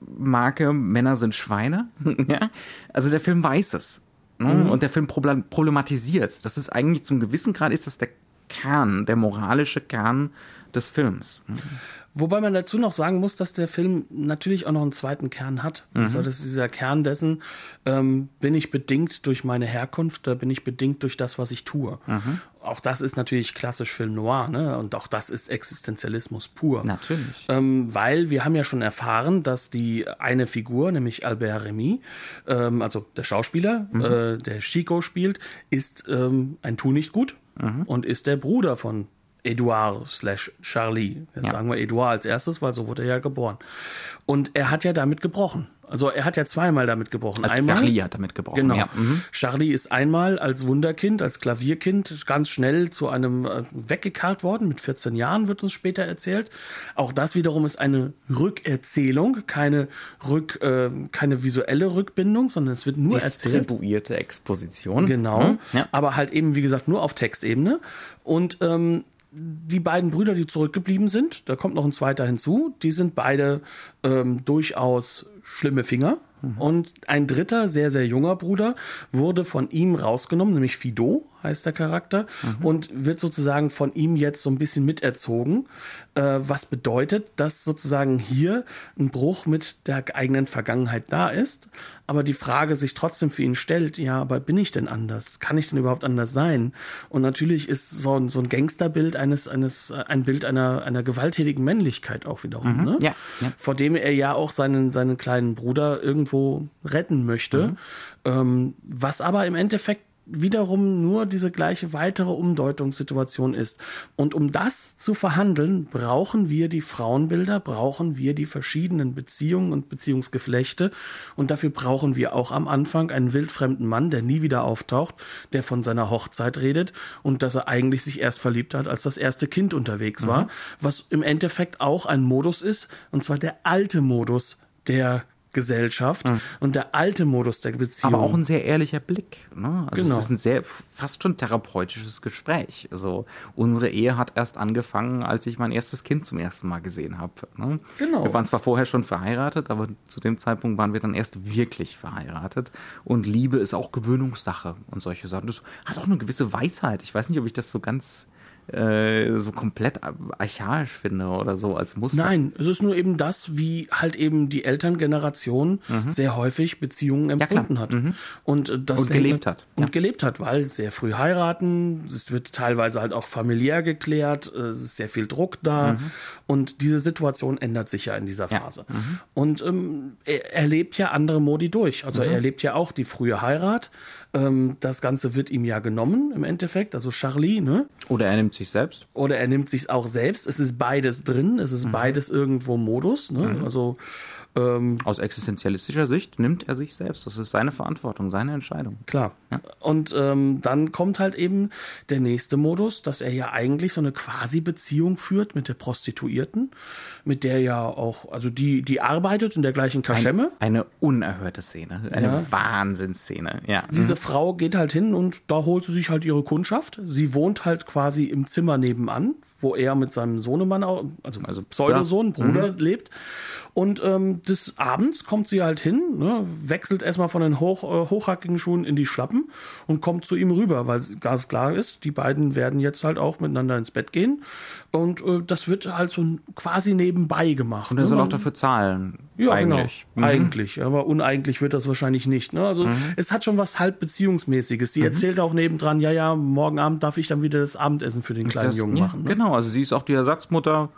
Marke, Männer sind Schweine. ja? Also der Film weiß es. Ne? Mhm. Und der Film problematisiert. Das ist eigentlich zum gewissen Grad ist das der Kern, der moralische Kern des Films. Mhm. Wobei man dazu noch sagen muss, dass der Film natürlich auch noch einen zweiten Kern hat. Mhm. Also das ist dieser Kern dessen, ähm, bin ich bedingt durch meine Herkunft, da bin ich bedingt durch das, was ich tue. Mhm. Auch das ist natürlich klassisch Film Noir, ne? Und auch das ist Existenzialismus pur. Natürlich. Ähm, weil wir haben ja schon erfahren, dass die eine Figur, nämlich Albert Remy, ähm, also der Schauspieler, mhm. äh, der Chico spielt, ist ähm, ein Tu nicht gut mhm. und ist der Bruder von Edouard slash Charlie. Jetzt ja. sagen wir Edouard als erstes, weil so wurde er ja geboren. Und er hat ja damit gebrochen. Also er hat ja zweimal damit gebrochen. Also einmal, Charlie hat damit gebrochen. Genau. Ja. Mhm. Charlie ist einmal als Wunderkind, als Klavierkind ganz schnell zu einem äh, weggekarrt worden. Mit 14 Jahren wird uns später erzählt. Auch das wiederum ist eine Rückerzählung, keine Rück, äh, keine visuelle Rückbindung, sondern es wird nur erzählt. Distribuierte Exposition. Genau. Mhm. Ja. Aber halt eben wie gesagt nur auf Textebene und ähm, die beiden Brüder, die zurückgeblieben sind, da kommt noch ein zweiter hinzu, die sind beide ähm, durchaus schlimme Finger. Und ein dritter, sehr, sehr junger Bruder wurde von ihm rausgenommen, nämlich Fido heißt der Charakter, und wird sozusagen von ihm jetzt so ein bisschen miterzogen, äh, was bedeutet, dass sozusagen hier ein Bruch mit der eigenen Vergangenheit da ist, aber die Frage sich trotzdem für ihn stellt, ja, aber bin ich denn anders? Kann ich denn überhaupt anders sein? Und natürlich ist so ein, so ein Gangsterbild eines, eines, äh, ein Bild einer, einer gewalttätigen Männlichkeit auch wiederum, ne? Ja, ja. vor dem er ja auch seinen, seinen kleinen Bruder irgendwo retten möchte. Ähm, was aber im Endeffekt wiederum nur diese gleiche weitere Umdeutungssituation ist. Und um das zu verhandeln, brauchen wir die Frauenbilder, brauchen wir die verschiedenen Beziehungen und Beziehungsgeflechte. Und dafür brauchen wir auch am Anfang einen wildfremden Mann, der nie wieder auftaucht, der von seiner Hochzeit redet und dass er eigentlich sich erst verliebt hat, als das erste Kind unterwegs war. Was im Endeffekt auch ein Modus ist, und zwar der alte Modus der Gesellschaft und der alte Modus der Beziehung. Aber auch ein sehr ehrlicher Blick. Ne? Also Genau. es ist ein sehr fast schon therapeutisches Gespräch. Also unsere Ehe hat erst angefangen, als ich mein erstes Kind zum ersten Mal gesehen habe. Ne? Genau. Wir waren zwar vorher schon verheiratet, aber zu dem Zeitpunkt waren wir dann erst wirklich verheiratet. Und Liebe ist auch Gewöhnungssache und solche Sachen. Das hat auch eine gewisse Weisheit. Ich weiß nicht, ob ich das so ganz äh, so komplett archaisch finde oder so als Muster. Nein, es ist nur eben das, wie halt eben die Elterngeneration sehr häufig Beziehungen Mhm. Mhm. empfunden hat. Und, äh, das Und gelebt hat, Und ja. gelebt hat, weil sehr früh heiraten, es wird teilweise halt auch familiär geklärt, äh, es ist sehr viel Druck da. Und diese Situation ändert sich ja in dieser Mhm. Ja. Mhm. Phase. Und ähm, er, er lebt ja andere Modi durch. Also Mhm. er lebt ja auch die frühe Heirat. Ähm, das Ganze wird ihm ja genommen im Endeffekt, also Charlie, ne? Oder er nimmt sich selbst. oder er nimmt sich auch selbst. Es ist beides drin, es ist beides irgendwo Modus. Ne? Also ähm, Aus existenzialistischer Sicht nimmt er sich selbst. Das ist seine Verantwortung, seine Entscheidung. klar. Und ähm, dann kommt halt eben der nächste Modus, dass er ja eigentlich so eine Quasi-Beziehung führt mit der Prostituierten, mit der ja auch, also die, die arbeitet in der gleichen Kaschemme. Eine unerhörte Szene, eine Ja. Wahnsinnsszene. Ja. Diese Frau geht halt hin und da holt sie sich halt ihre Kundschaft. Sie wohnt halt quasi im Zimmer nebenan, wo er mit seinem Sohnemann, auch, also, also Pseudosohn, Bruder lebt. Und ähm, des Abends kommt sie halt hin, ne, wechselt erstmal von den hoch, äh, hochhackigen Schuhen in die Schlappen und kommt zu ihm rüber, weil ganz klar ist, die beiden werden jetzt halt auch miteinander ins Bett gehen. Und äh, das wird halt so quasi nebenbei gemacht. Und er ne? soll Man- auch dafür zahlen. ja, eigentlich. genau. Eigentlich. Aber uneigentlich wird das wahrscheinlich nicht. Ne? Also es hat schon was halb Beziehungsmäßiges. Sie erzählt auch nebendran, ja, ja, morgen Abend darf ich dann wieder das Abendessen für den kleinen Das, Jungen ja, machen. Ne? Genau, also sie ist auch die Ersatzmutter.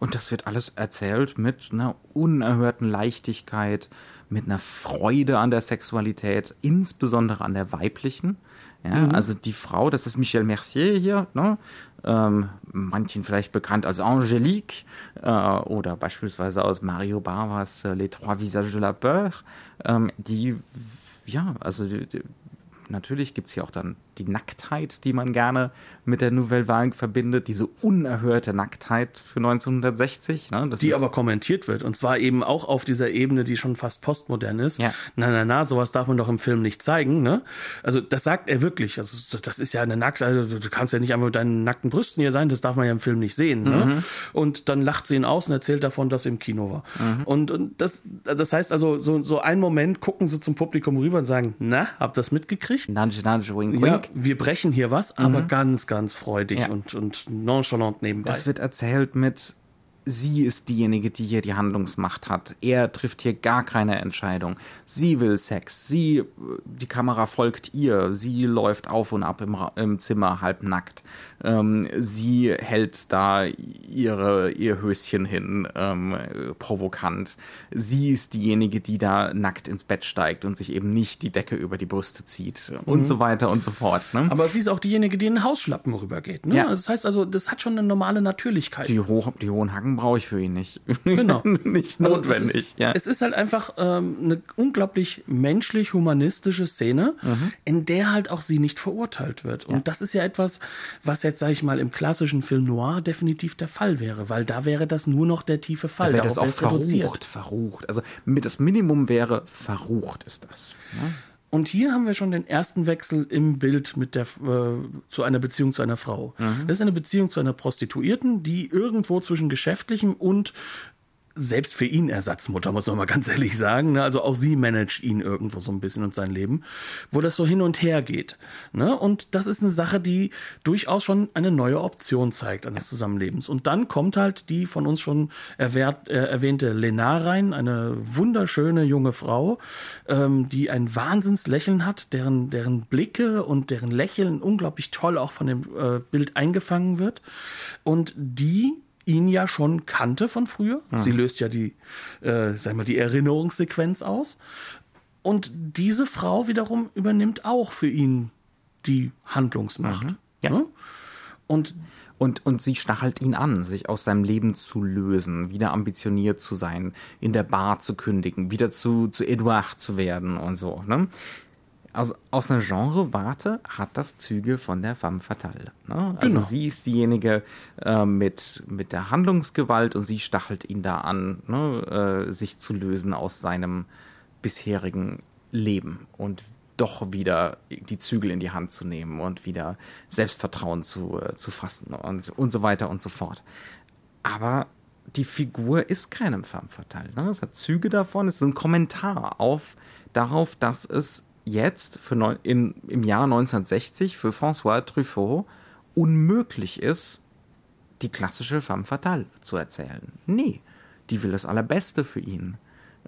Und das wird alles erzählt mit einer unerhörten Leichtigkeit, mit einer Freude an der Sexualität, insbesondere an der weiblichen. Ja, Also die Frau, das ist Michel Mercier hier, ne? ähm, manchen vielleicht bekannt als Angélique äh, oder beispielsweise aus Mario Bavas äh, Les Trois Visages de la Peur, ähm, die, ja, also die, die, natürlich gibt's hier auch dann die Nacktheit, die man gerne mit der Nouvelle Vague verbindet, diese unerhörte Nacktheit für 1960. Ne? Die aber kommentiert wird. Und zwar eben auch auf dieser Ebene, die schon fast postmodern ist. Ja. Na, na, na, sowas darf man doch im Film nicht zeigen. Ne? Also das sagt er wirklich. Also das ist ja eine Nackt, also du kannst ja nicht einfach mit deinen nackten Brüsten hier sein, das darf man ja im Film nicht sehen. Mhm. Ne? Und dann lacht sie ihn aus und erzählt davon, dass sie im Kino war. Mhm. Und, und das, das heißt also, so, so einen Moment gucken sie zum Publikum rüber und sagen, na, habt das mitgekriegt? Nudge, nudge, wink, Ja, wink. Wir brechen hier was, aber ganz, ganz freudig Ja. und, und nonchalant nebenbei. Das wird erzählt mit, sie ist diejenige, die hier die Handlungsmacht hat. Er trifft hier gar keine Entscheidung. Sie will Sex. Sie, äh, die Kamera folgt ihr. Sie läuft auf und ab im, im Zimmer halbnackt. Ähm, sie hält da ihre, ihr Höschen hin, ähm, äh, provokant. Sie ist diejenige, die da nackt ins Bett steigt und sich eben nicht die Decke über die Brüste zieht und so weiter und so fort. Ne? Aber sie ist auch diejenige, die in den Hausschlappen rübergeht. Ne? Ja. Also das heißt also, das hat schon eine normale Natürlichkeit. Die, hoch, die hohen Hacken brauche ich für ihn nicht. Genau. nicht Also notwendig. Es ist, ja. es ist halt einfach ähm, eine unglaublich menschlich-humanistische Szene, Mhm. in der halt auch sie nicht verurteilt wird. Und das ist ja etwas, was jetzt, sage ich mal, im klassischen Film Noir definitiv der Fall wäre, weil da wäre das nur noch der tiefe Fall. da wäre das auch reduziert. verrucht, verrucht. Also das Minimum wäre verrucht ist das. Ja? Und hier haben wir schon den ersten Wechsel im Bild mit der äh, zu einer Beziehung zu einer Frau. Das ist eine Beziehung zu einer Prostituierten, die irgendwo zwischen geschäftlichem und selbst für ihn Ersatzmutter, muss man mal ganz ehrlich sagen. Ne? Also auch sie managt ihn irgendwo so ein bisschen und sein Leben, wo das so hin und her geht. Ne? Und das ist eine Sache, die durchaus schon eine neue Option zeigt eines Zusammenlebens. Und dann kommt halt die von uns schon erwähnt, äh, erwähnte Lena rein, eine wunderschöne junge Frau, ähm, die ein Wahnsinnslächeln hat, deren, deren Blicke und deren Lächeln unglaublich toll auch von dem äh, Bild eingefangen wird. Und die ihn ja schon kannte von früher. Mhm. Sie löst ja die, äh, sag mal, die Erinnerungssequenz aus. Und diese Frau wiederum übernimmt auch für ihn die Handlungsmacht. Mhm. Ja. Ne? Und und, und sie stachelt ihn an, sich aus seinem Leben zu lösen, wieder ambitioniert zu sein, in der Bar zu kündigen, wieder zu, zu Edouard zu werden und so. Ne? Aus, aus einer Genre-Warte hat das Züge von der femme fatale. Ne? Also genau. sie ist diejenige äh, mit, mit der Handlungsgewalt und sie stachelt ihn da an, ne? äh, sich zu lösen aus seinem bisherigen Leben und doch wieder die Zügel in die Hand zu nehmen und wieder Selbstvertrauen zu, äh, zu fassen und, und so weiter und so fort. Aber die Figur ist keinem femme fatale. Ne? Es hat Züge davon, es ist ein Kommentar auf darauf, dass es jetzt für neun, in, im Jahr 1960 für François Truffaut unmöglich ist, die klassische femme fatale zu erzählen. Nee, die will das Allerbeste für ihn.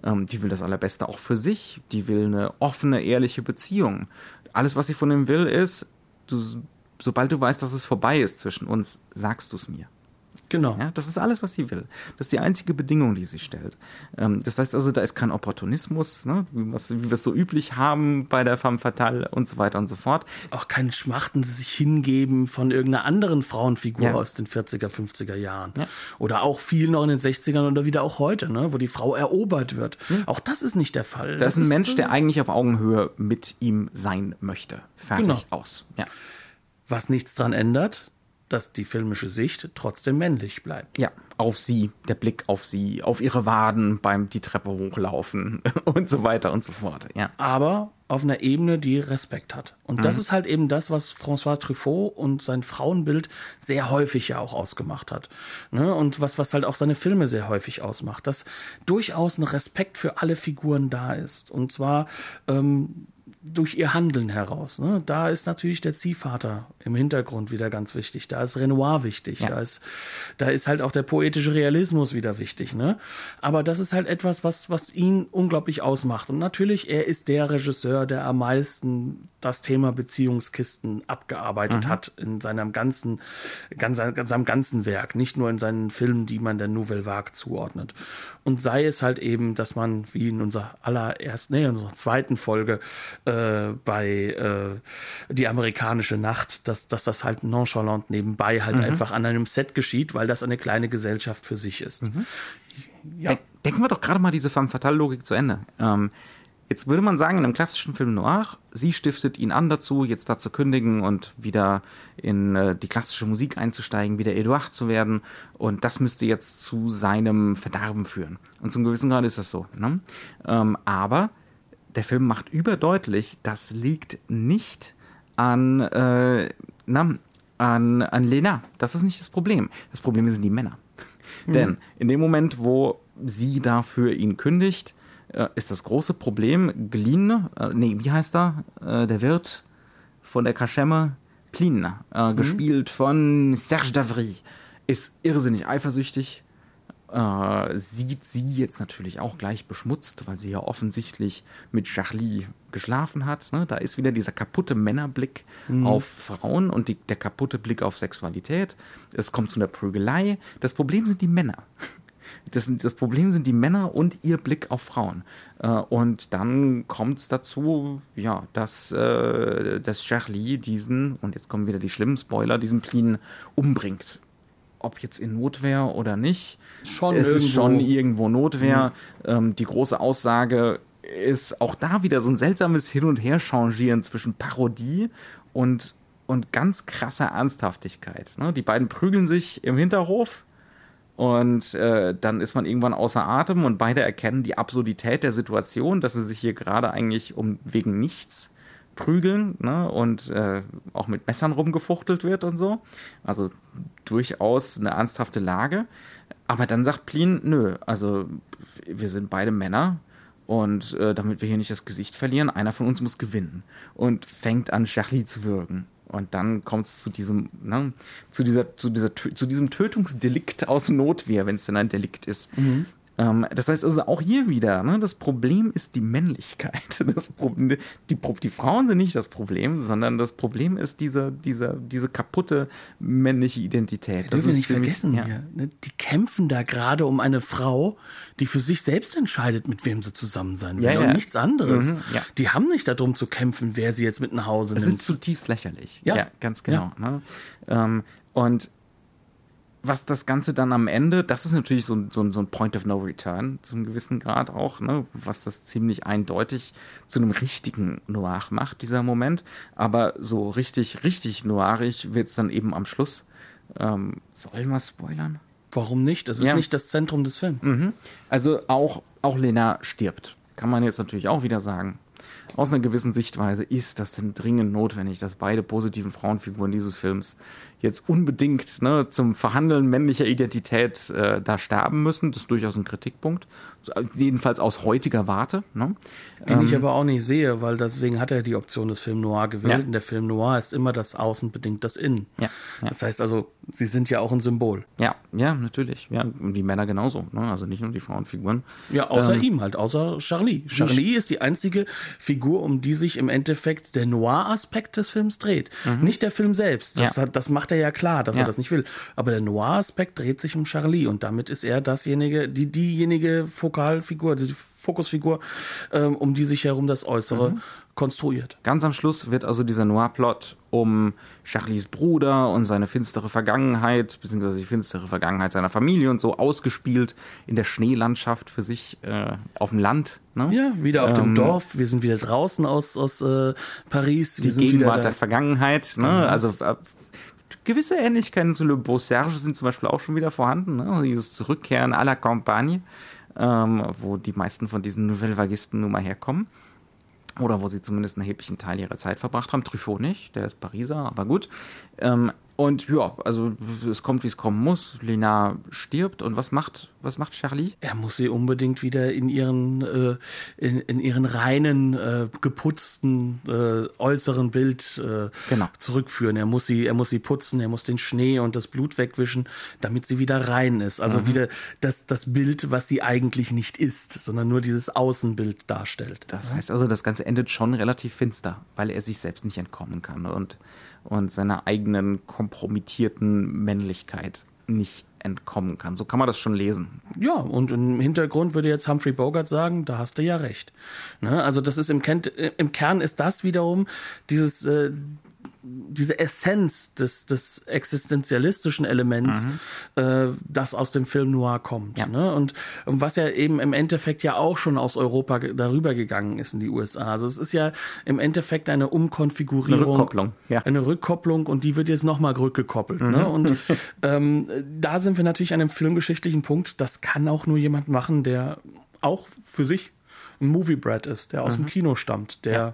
Ähm, die will das Allerbeste auch für sich. Die will eine offene, ehrliche Beziehung. Alles, was sie von ihm will, ist, du, sobald du weißt, dass es vorbei ist zwischen uns, sagst du es mir. Genau. Ja, das ist alles, was sie will. Das ist die einzige Bedingung, die sie stellt. Ähm, das heißt also, da ist kein Opportunismus, ne, wie, was, wie wir es so üblich haben bei der femme fatale und so weiter und so fort. Auch kein Schmachten, sich hingeben von irgendeiner anderen Frauenfigur ja. aus den 40er, 50er Jahren. Ja. Oder auch viel noch in den 60ern oder wieder auch heute, ne, wo die Frau erobert wird. Ja. Auch das ist nicht der Fall. Da ist ein Mensch, der eigentlich auf Augenhöhe mit ihm sein möchte. Fertig genau. aus. Ja. Was nichts dran ändert, dass die filmische Sicht trotzdem männlich bleibt. Ja, auf sie, der Blick auf sie, auf ihre Waden beim die Treppe hochlaufen und so weiter und so fort. Ja. Aber auf einer Ebene, die Respekt hat. Und mhm. das ist halt eben das, was François Truffaut und sein Frauenbild sehr häufig ja auch ausgemacht hat. Ne? Und was, was halt auch seine Filme sehr häufig ausmacht, dass durchaus ein Respekt für alle Figuren da ist. Und zwar ähm, durch ihr Handeln heraus. Ne? Da ist natürlich der Ziehvater im Hintergrund wieder ganz wichtig. Da ist Renoir wichtig. Ja. Da ist, da ist halt auch der poetische Realismus wieder wichtig. Ne? Aber das ist halt etwas, was, was ihn unglaublich ausmacht. Und natürlich, er ist der Regisseur, der am meisten das Thema Beziehungskisten abgearbeitet mhm. hat in seinem ganzen, ganz, seinem ganzen Werk, nicht nur in seinen Filmen, die man der Nouvelle Vague zuordnet. Und sei es halt eben, dass man, wie in unserer allerersten, nee, in unserer zweiten Folge äh, bei äh, Die amerikanische Nacht, dass, dass das halt nonchalant nebenbei halt mhm. einfach an einem Set geschieht, weil das eine kleine Gesellschaft für sich ist. Mhm. Ja. Denken wir doch gerade mal diese Femme Fatale Logik zu Ende. Ähm, Jetzt würde man sagen, in einem klassischen Film noir, sie stiftet ihn an dazu, jetzt da zu kündigen und wieder in äh, die klassische Musik einzusteigen, wieder Eduard zu werden. Und das müsste jetzt zu seinem Verderben führen. Und zum gewissen Grad ist das so. Ne? Ähm, aber der Film macht überdeutlich, das liegt nicht an, äh, na, an, an Lena. Das ist nicht das Problem. Das Problem sind die Männer. Mhm. Denn in dem Moment, wo sie dafür ihn kündigt, äh, ist das große Problem. Glin, äh, nee, wie heißt er? Äh, der Wirt von der Kaschemme, Plin, äh, mhm. gespielt von Serge Davry, ist irrsinnig eifersüchtig. Äh, sieht sie jetzt natürlich auch gleich beschmutzt, weil sie ja offensichtlich mit Charlie geschlafen hat. Ne? Da ist wieder dieser kaputte Männerblick mhm. auf Frauen und die, der kaputte Blick auf Sexualität. Es kommt zu einer Prügelei. Das Problem sind die Männer das, das Problem sind die Männer und ihr Blick auf Frauen. Äh, und dann kommt es dazu, ja, dass, äh, dass Charlie diesen, und jetzt kommen wieder die schlimmen Spoiler, diesen Plin umbringt. Ob jetzt in Notwehr oder nicht. Schon es irgendwo. ist schon irgendwo Notwehr. Mhm. Ähm, die große Aussage ist auch da wieder so ein seltsames Hin- und Her-Changieren zwischen Parodie und, und ganz krasser Ernsthaftigkeit. Ne? Die beiden prügeln sich im Hinterhof und äh, dann ist man irgendwann außer Atem und beide erkennen die Absurdität der Situation, dass sie sich hier gerade eigentlich um wegen nichts prügeln ne? und äh, auch mit Messern rumgefuchtelt wird und so. Also durchaus eine ernsthafte Lage. aber dann sagt Plin, nö, also wir sind beide Männer und äh, damit wir hier nicht das Gesicht verlieren, einer von uns muss gewinnen und fängt an, Charlie zu würgen. Und dann kommt es zu diesem, ne, zu dieser, zu dieser, zu diesem Tötungsdelikt aus Notwehr, wenn es denn ein Delikt ist. Mhm. Ähm, das heißt also auch hier wieder, ne, das Problem ist die Männlichkeit. Das Problem, die, die Frauen sind nicht das Problem, sondern das Problem ist diese, diese, diese kaputte männliche Identität. Das dürfen wir nicht vergessen ja. hier. Ne? Die kämpfen da gerade um eine Frau, die für sich selbst entscheidet, mit wem sie zusammen sein will. Ja, ja. Und nichts anderes. Mhm, ja. Die haben nicht darum zu kämpfen, wer sie jetzt mit nach Hause nimmt. Das ist zutiefst lächerlich. Ja, ja ganz genau. Ne? Ähm, und was das Ganze dann am Ende, das ist natürlich so, so, so ein Point of No Return zum gewissen Grad auch, ne, was das ziemlich eindeutig zu einem richtigen Noir macht, dieser Moment. Aber so richtig, richtig noirig wird es dann eben am Schluss. Ähm, sollen wir spoilern? Warum nicht? Das ist ja. nicht das Zentrum des Films. Mhm. Also auch, auch Lena stirbt. Kann man jetzt natürlich auch wieder sagen aus einer gewissen Sichtweise ist das denn dringend notwendig, dass beide positiven Frauenfiguren dieses Films jetzt unbedingt ne, zum Verhandeln männlicher Identität äh, da sterben müssen. Das ist durchaus ein Kritikpunkt. Jedenfalls aus heutiger Warte. Ne? Den ähm, ich aber auch nicht sehe, weil deswegen hat er die Option des Film Noir gewählt. Ja. Und der Film Noir ist immer das Außen bedingt das Innen. Ja. ja. Das heißt also, sie sind ja auch ein Symbol. Ja, ja, natürlich. Ja, und die Männer genauso. Ne? Also nicht nur die Frauenfiguren. Ja, außer ähm, ihm halt, außer Charlie. Charlie ist die einzige Figur, um die sich im Endeffekt der Noir-Aspekt des Films dreht. Mhm. Nicht der Film selbst. Das, hat, das macht er ja klar, dass er das nicht will. Aber der Noir-Aspekt dreht sich um Charlie und damit ist er dasjenige, die diejenige Fokalfigur, die Fokusfigur, ähm, um die sich herum das Äußere mhm. konstruiert. Ganz am Schluss wird also dieser Noir-Plot um Charlies Bruder und seine finstere Vergangenheit, beziehungsweise die finstere Vergangenheit seiner Familie und so ausgespielt in der Schneelandschaft für sich äh, auf dem Land. Ne? Ja, wieder auf ähm, dem Dorf. Wir sind wieder draußen aus, aus äh, Paris. Wir die Gegenwart der Vergangenheit. Ne? Mhm. Also äh, gewisse Ähnlichkeiten zu Le Beau Serge sind zum Beispiel auch schon wieder vorhanden. Ne? Dieses Zurückkehren à la Campagne, ähm, wo die meisten von diesen Nouvelle Vagisten nun mal herkommen. Oder wo sie zumindest einen erheblichen Teil ihrer Zeit verbracht haben. Truffaut nicht, der ist Pariser, aber gut. Ähm, und ja, also es kommt, wie es kommen muss. Lena stirbt und was macht, was macht Charlie? Er muss sie unbedingt wieder in ihren, äh, in, in ihren reinen, äh, geputzten äh, äußeren Bild äh, genau. zurückführen. Er muss sie, er muss sie putzen, er muss den Schnee und das Blut wegwischen, damit sie wieder rein ist. Also mhm. wieder das, das Bild, was sie eigentlich nicht ist, sondern nur dieses Außenbild darstellt. Das heißt also, das Ganze endet schon relativ finster, weil er sich selbst nicht entkommen kann und und seiner eigenen kompromittierten Männlichkeit nicht entkommen kann. So kann man das schon lesen. Ja, und im Hintergrund würde jetzt Humphrey Bogart sagen, da hast du ja recht. Ne? Also das ist im, Kern, im Kern ist das wiederum dieses, äh, diese Essenz des, des existenzialistischen Elements, mhm. äh, das aus dem Film Noir kommt. Ja. Ne? Und, und was ja eben im Endeffekt ja auch schon aus Europa darüber gegangen ist in die USA. Also es ist ja im Endeffekt eine Umkonfigurierung. Eine Rückkopplung, ja. Eine Rückkopplung und die wird jetzt nochmal rückgekoppelt. Ne? Mhm. Ne? Und ähm, da sind wir natürlich an einem filmgeschichtlichen Punkt, das kann auch nur jemand machen, der auch für sich ein Movie-Brat ist, der aus mhm. dem Kino stammt, der ja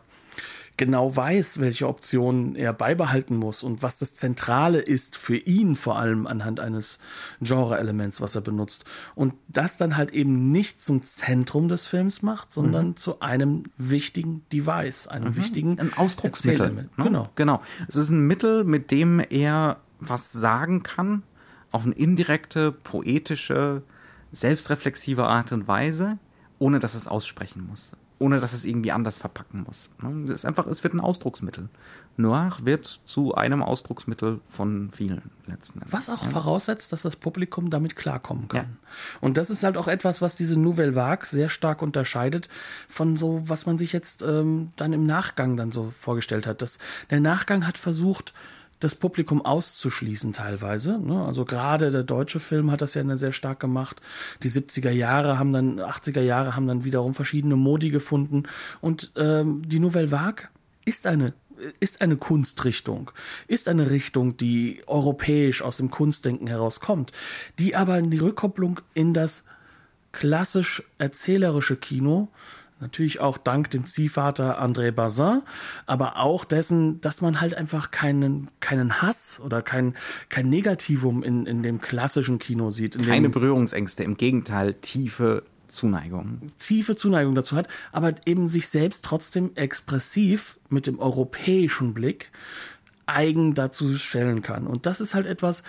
genau weiß, welche Optionen er beibehalten muss und was das Zentrale ist für ihn vor allem anhand eines Genre-Elements, was er benutzt. Und das dann halt eben nicht zum Zentrum des Films macht, sondern mhm. zu einem wichtigen Device, einem mhm. wichtigen ein Ausdrucksmittel. Ne? Genau. Genau. Es ist ein Mittel, mit dem er was sagen kann, auf eine indirekte, poetische, selbstreflexive Art und Weise, ohne dass es aussprechen muss ohne dass es irgendwie anders verpacken muss. Ne? Es ist einfach, es wird ein Ausdrucksmittel. Noir wird zu einem Ausdrucksmittel von vielen letzten Endes. Was auch ja. voraussetzt, dass das Publikum damit klarkommen kann. Ja. Und das ist halt auch etwas, was diese Nouvelle Vague sehr stark unterscheidet von so, was man sich jetzt ähm, dann im Nachgang dann so vorgestellt hat. Das, der Nachgang hat versucht, das Publikum auszuschließen teilweise. Ne? Also gerade der deutsche Film hat das ja sehr stark gemacht. Die 70er Jahre haben dann, 80er Jahre haben dann wiederum verschiedene Modi gefunden. Und ähm, die Nouvelle Vague ist eine ist eine Kunstrichtung, ist eine Richtung, die europäisch aus dem Kunstdenken herauskommt, die aber in die Rückkopplung in das klassisch erzählerische Kino Natürlich auch dank dem Ziehvater André Bazin, aber auch dessen, dass man halt einfach keinen, keinen Hass oder kein, kein Negativum in, in dem klassischen Kino sieht. Keine Berührungsängste, im Gegenteil, tiefe Zuneigung. Tiefe Zuneigung dazu hat, aber eben sich selbst trotzdem expressiv mit dem europäischen Blick eigen dazu stellen kann. Und das ist halt etwas,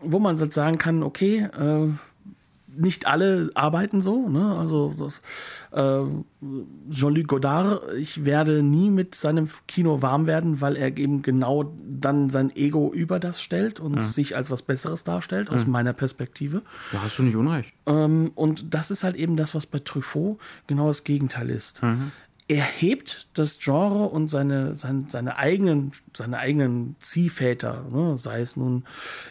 wo man halt sagen kann, okay, äh, nicht alle arbeiten so. Ne? Also das, äh, Jean-Luc Godard, ich werde nie mit seinem Kino warm werden, weil er eben genau dann sein Ego über das stellt und ja. sich als was Besseres darstellt, aus ja. meiner Perspektive. Da hast du nicht unrecht. Ähm, und das ist halt eben das, was bei Truffaut genau das Gegenteil ist. Mhm er hebt das Genre und seine, seine, seine eigenen, seine eigenen Ziehväter, ne? sei es nun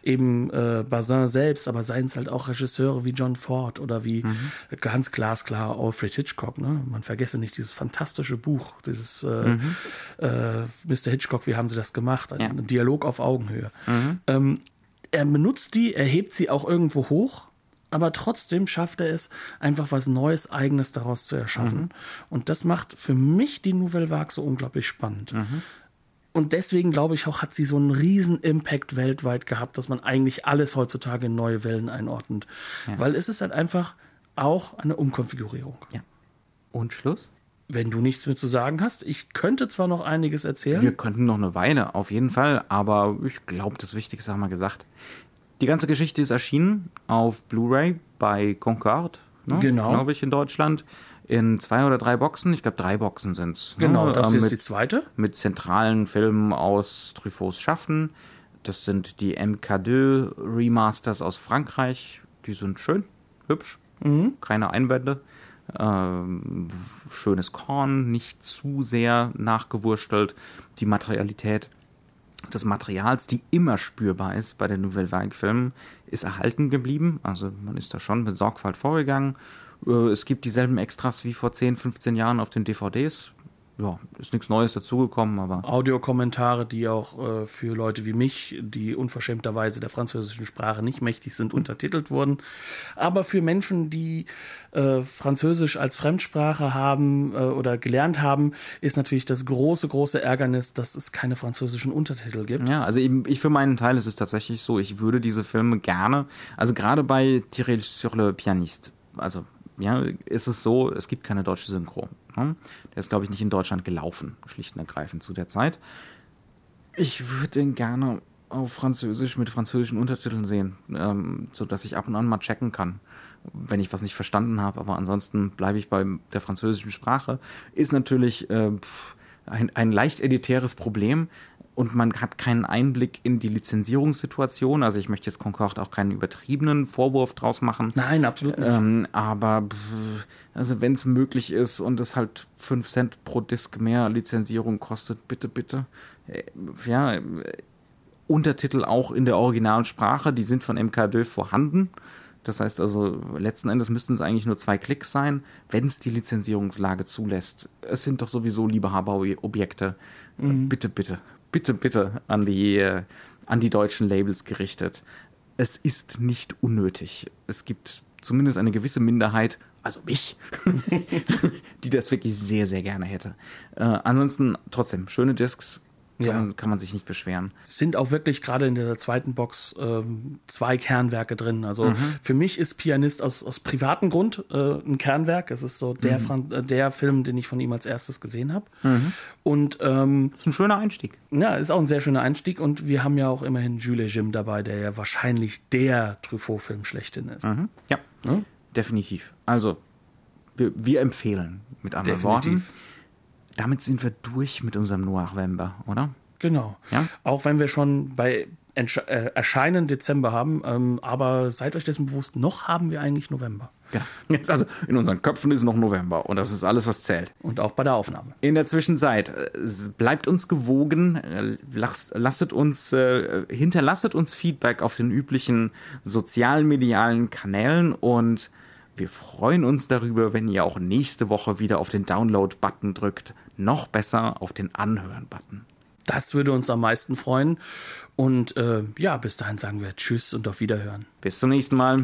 eben äh, Bazin selbst, aber seien es halt auch Regisseure wie John Ford oder wie mhm. ganz glasklar Alfred Hitchcock. Ne? Man vergesse nicht dieses fantastische Buch, dieses äh, mhm. äh, Mr. Hitchcock, wie haben sie das gemacht? Ein, ja. Dialog auf Augenhöhe. Mhm. Ähm, er benutzt die, er hebt sie auch irgendwo hoch aber trotzdem schafft er es, einfach was Neues, Eigenes daraus zu erschaffen. Mhm. Und das macht für mich die Nouvelle Vague so unglaublich spannend. Mhm. Und deswegen glaube ich auch, hat sie so einen riesen Impact weltweit gehabt, dass man eigentlich alles heutzutage in neue Wellen einordnet. Ja. Weil es ist halt einfach auch eine Umkonfigurierung. Ja. Und Schluss? Wenn du nichts mehr zu sagen hast, ich könnte zwar noch einiges erzählen. Wir könnten noch eine Weile, auf jeden Fall, aber ich glaube, das Wichtigste haben wir gesagt. Die ganze Geschichte ist erschienen auf Blu-ray bei Concorde, ne? genau. glaube ich, in Deutschland. In zwei oder drei Boxen, ich glaube drei Boxen sind es. Ne? Genau, ne? das ähm, ist die zweite. Mit zentralen Filmen aus Truffauts Schaffen. Das sind die MK2 Remasters aus Frankreich. Die sind schön, hübsch, mhm. keine Einwände. Ähm, schönes Korn, nicht zu sehr nachgewurstelt. Die Materialität des Materials, die immer spürbar ist bei den Nouvelle Vague-Filmen, ist erhalten geblieben. Also man ist da schon mit Sorgfalt vorgegangen. Äh, es gibt dieselben Extras wie vor 10, 15 Jahren auf den DVDs ja, ist nichts Neues dazugekommen, aber. Audiokommentare, die auch äh, für Leute wie mich, die unverschämterweise der französischen Sprache nicht mächtig sind, untertitelt wurden. Aber für Menschen, die äh, Französisch als Fremdsprache haben äh, oder gelernt haben, ist natürlich das große, große Ärgernis, dass es keine französischen Untertitel gibt. Ja, also ich, ich für meinen Teil ist es tatsächlich so, ich würde diese Filme gerne, also gerade bei Tiré sur le Pianiste, also ja, ist es so, es gibt keine deutsche Synchro. Der ist, glaube ich, nicht in Deutschland gelaufen, schlicht und ergreifend zu der Zeit. Ich würde den gerne auf Französisch mit französischen Untertiteln sehen, ähm, sodass ich ab und an mal checken kann, wenn ich was nicht verstanden habe. Aber ansonsten bleibe ich bei der französischen Sprache. Ist natürlich äh, ein, ein leicht elitäres Problem, und man hat keinen Einblick in die Lizenzierungssituation. Also ich möchte jetzt Concorde auch keinen übertriebenen Vorwurf draus machen. Nein, absolut nicht. Ähm, aber also wenn es möglich ist und es halt 5 Cent pro Disk mehr Lizenzierung kostet, bitte, bitte. Äh, ja, äh, Untertitel auch in der Originalsprache, die sind von MK2 vorhanden. Das heißt also, letzten Endes müssten es eigentlich nur zwei Klicks sein, wenn es die Lizenzierungslage zulässt. Es sind doch sowieso Liebehaberobjekte. Mhm. Bitte, bitte, bitte, bitte an die, äh, an die deutschen Labels gerichtet. Es ist nicht unnötig. Es gibt zumindest eine gewisse Minderheit, also mich, die das wirklich sehr, sehr gerne hätte. Äh, ansonsten trotzdem schöne Discs, kann, ja. kann man sich nicht beschweren. Sind auch wirklich gerade in der zweiten Box ähm, zwei Kernwerke drin. Also mhm. für mich ist Pianist aus, aus privatem Grund äh, ein Kernwerk. Es ist so der, mhm. Äh, der Film, den ich von ihm als erstes gesehen habe. Mhm. Und ähm, ist ein schöner Einstieg. Ja, ist auch ein sehr schöner Einstieg. Und wir haben ja auch immerhin Jules Jim dabei, der ja wahrscheinlich der Truffaut-Film schlechthin ist. Mhm. Ja, ja, definitiv. Also wir, wir empfehlen mit anderen definitiv. Worten damit sind wir durch mit unserem November, oder? Genau. Ja? Auch wenn wir schon bei Entsche äh, Erscheinen Dezember haben, ähm, aber seid euch dessen bewusst, noch haben wir eigentlich November. Genau. Jetzt also in unseren Köpfen ist noch November und das ist alles, was zählt. Und auch bei der Aufnahme. In der Zwischenzeit äh, bleibt uns gewogen, äh, lasst, uns, äh, hinterlasset uns Feedback auf den üblichen sozialen medialen Kanälen und wir freuen uns darüber, wenn ihr auch nächste Woche wieder auf den Download-Button drückt. Noch besser auf den Anhören-Button. Das würde uns am meisten freuen. Und äh, ja, bis dahin sagen wir Tschüss und auf Wiederhören. Bis zum nächsten Mal.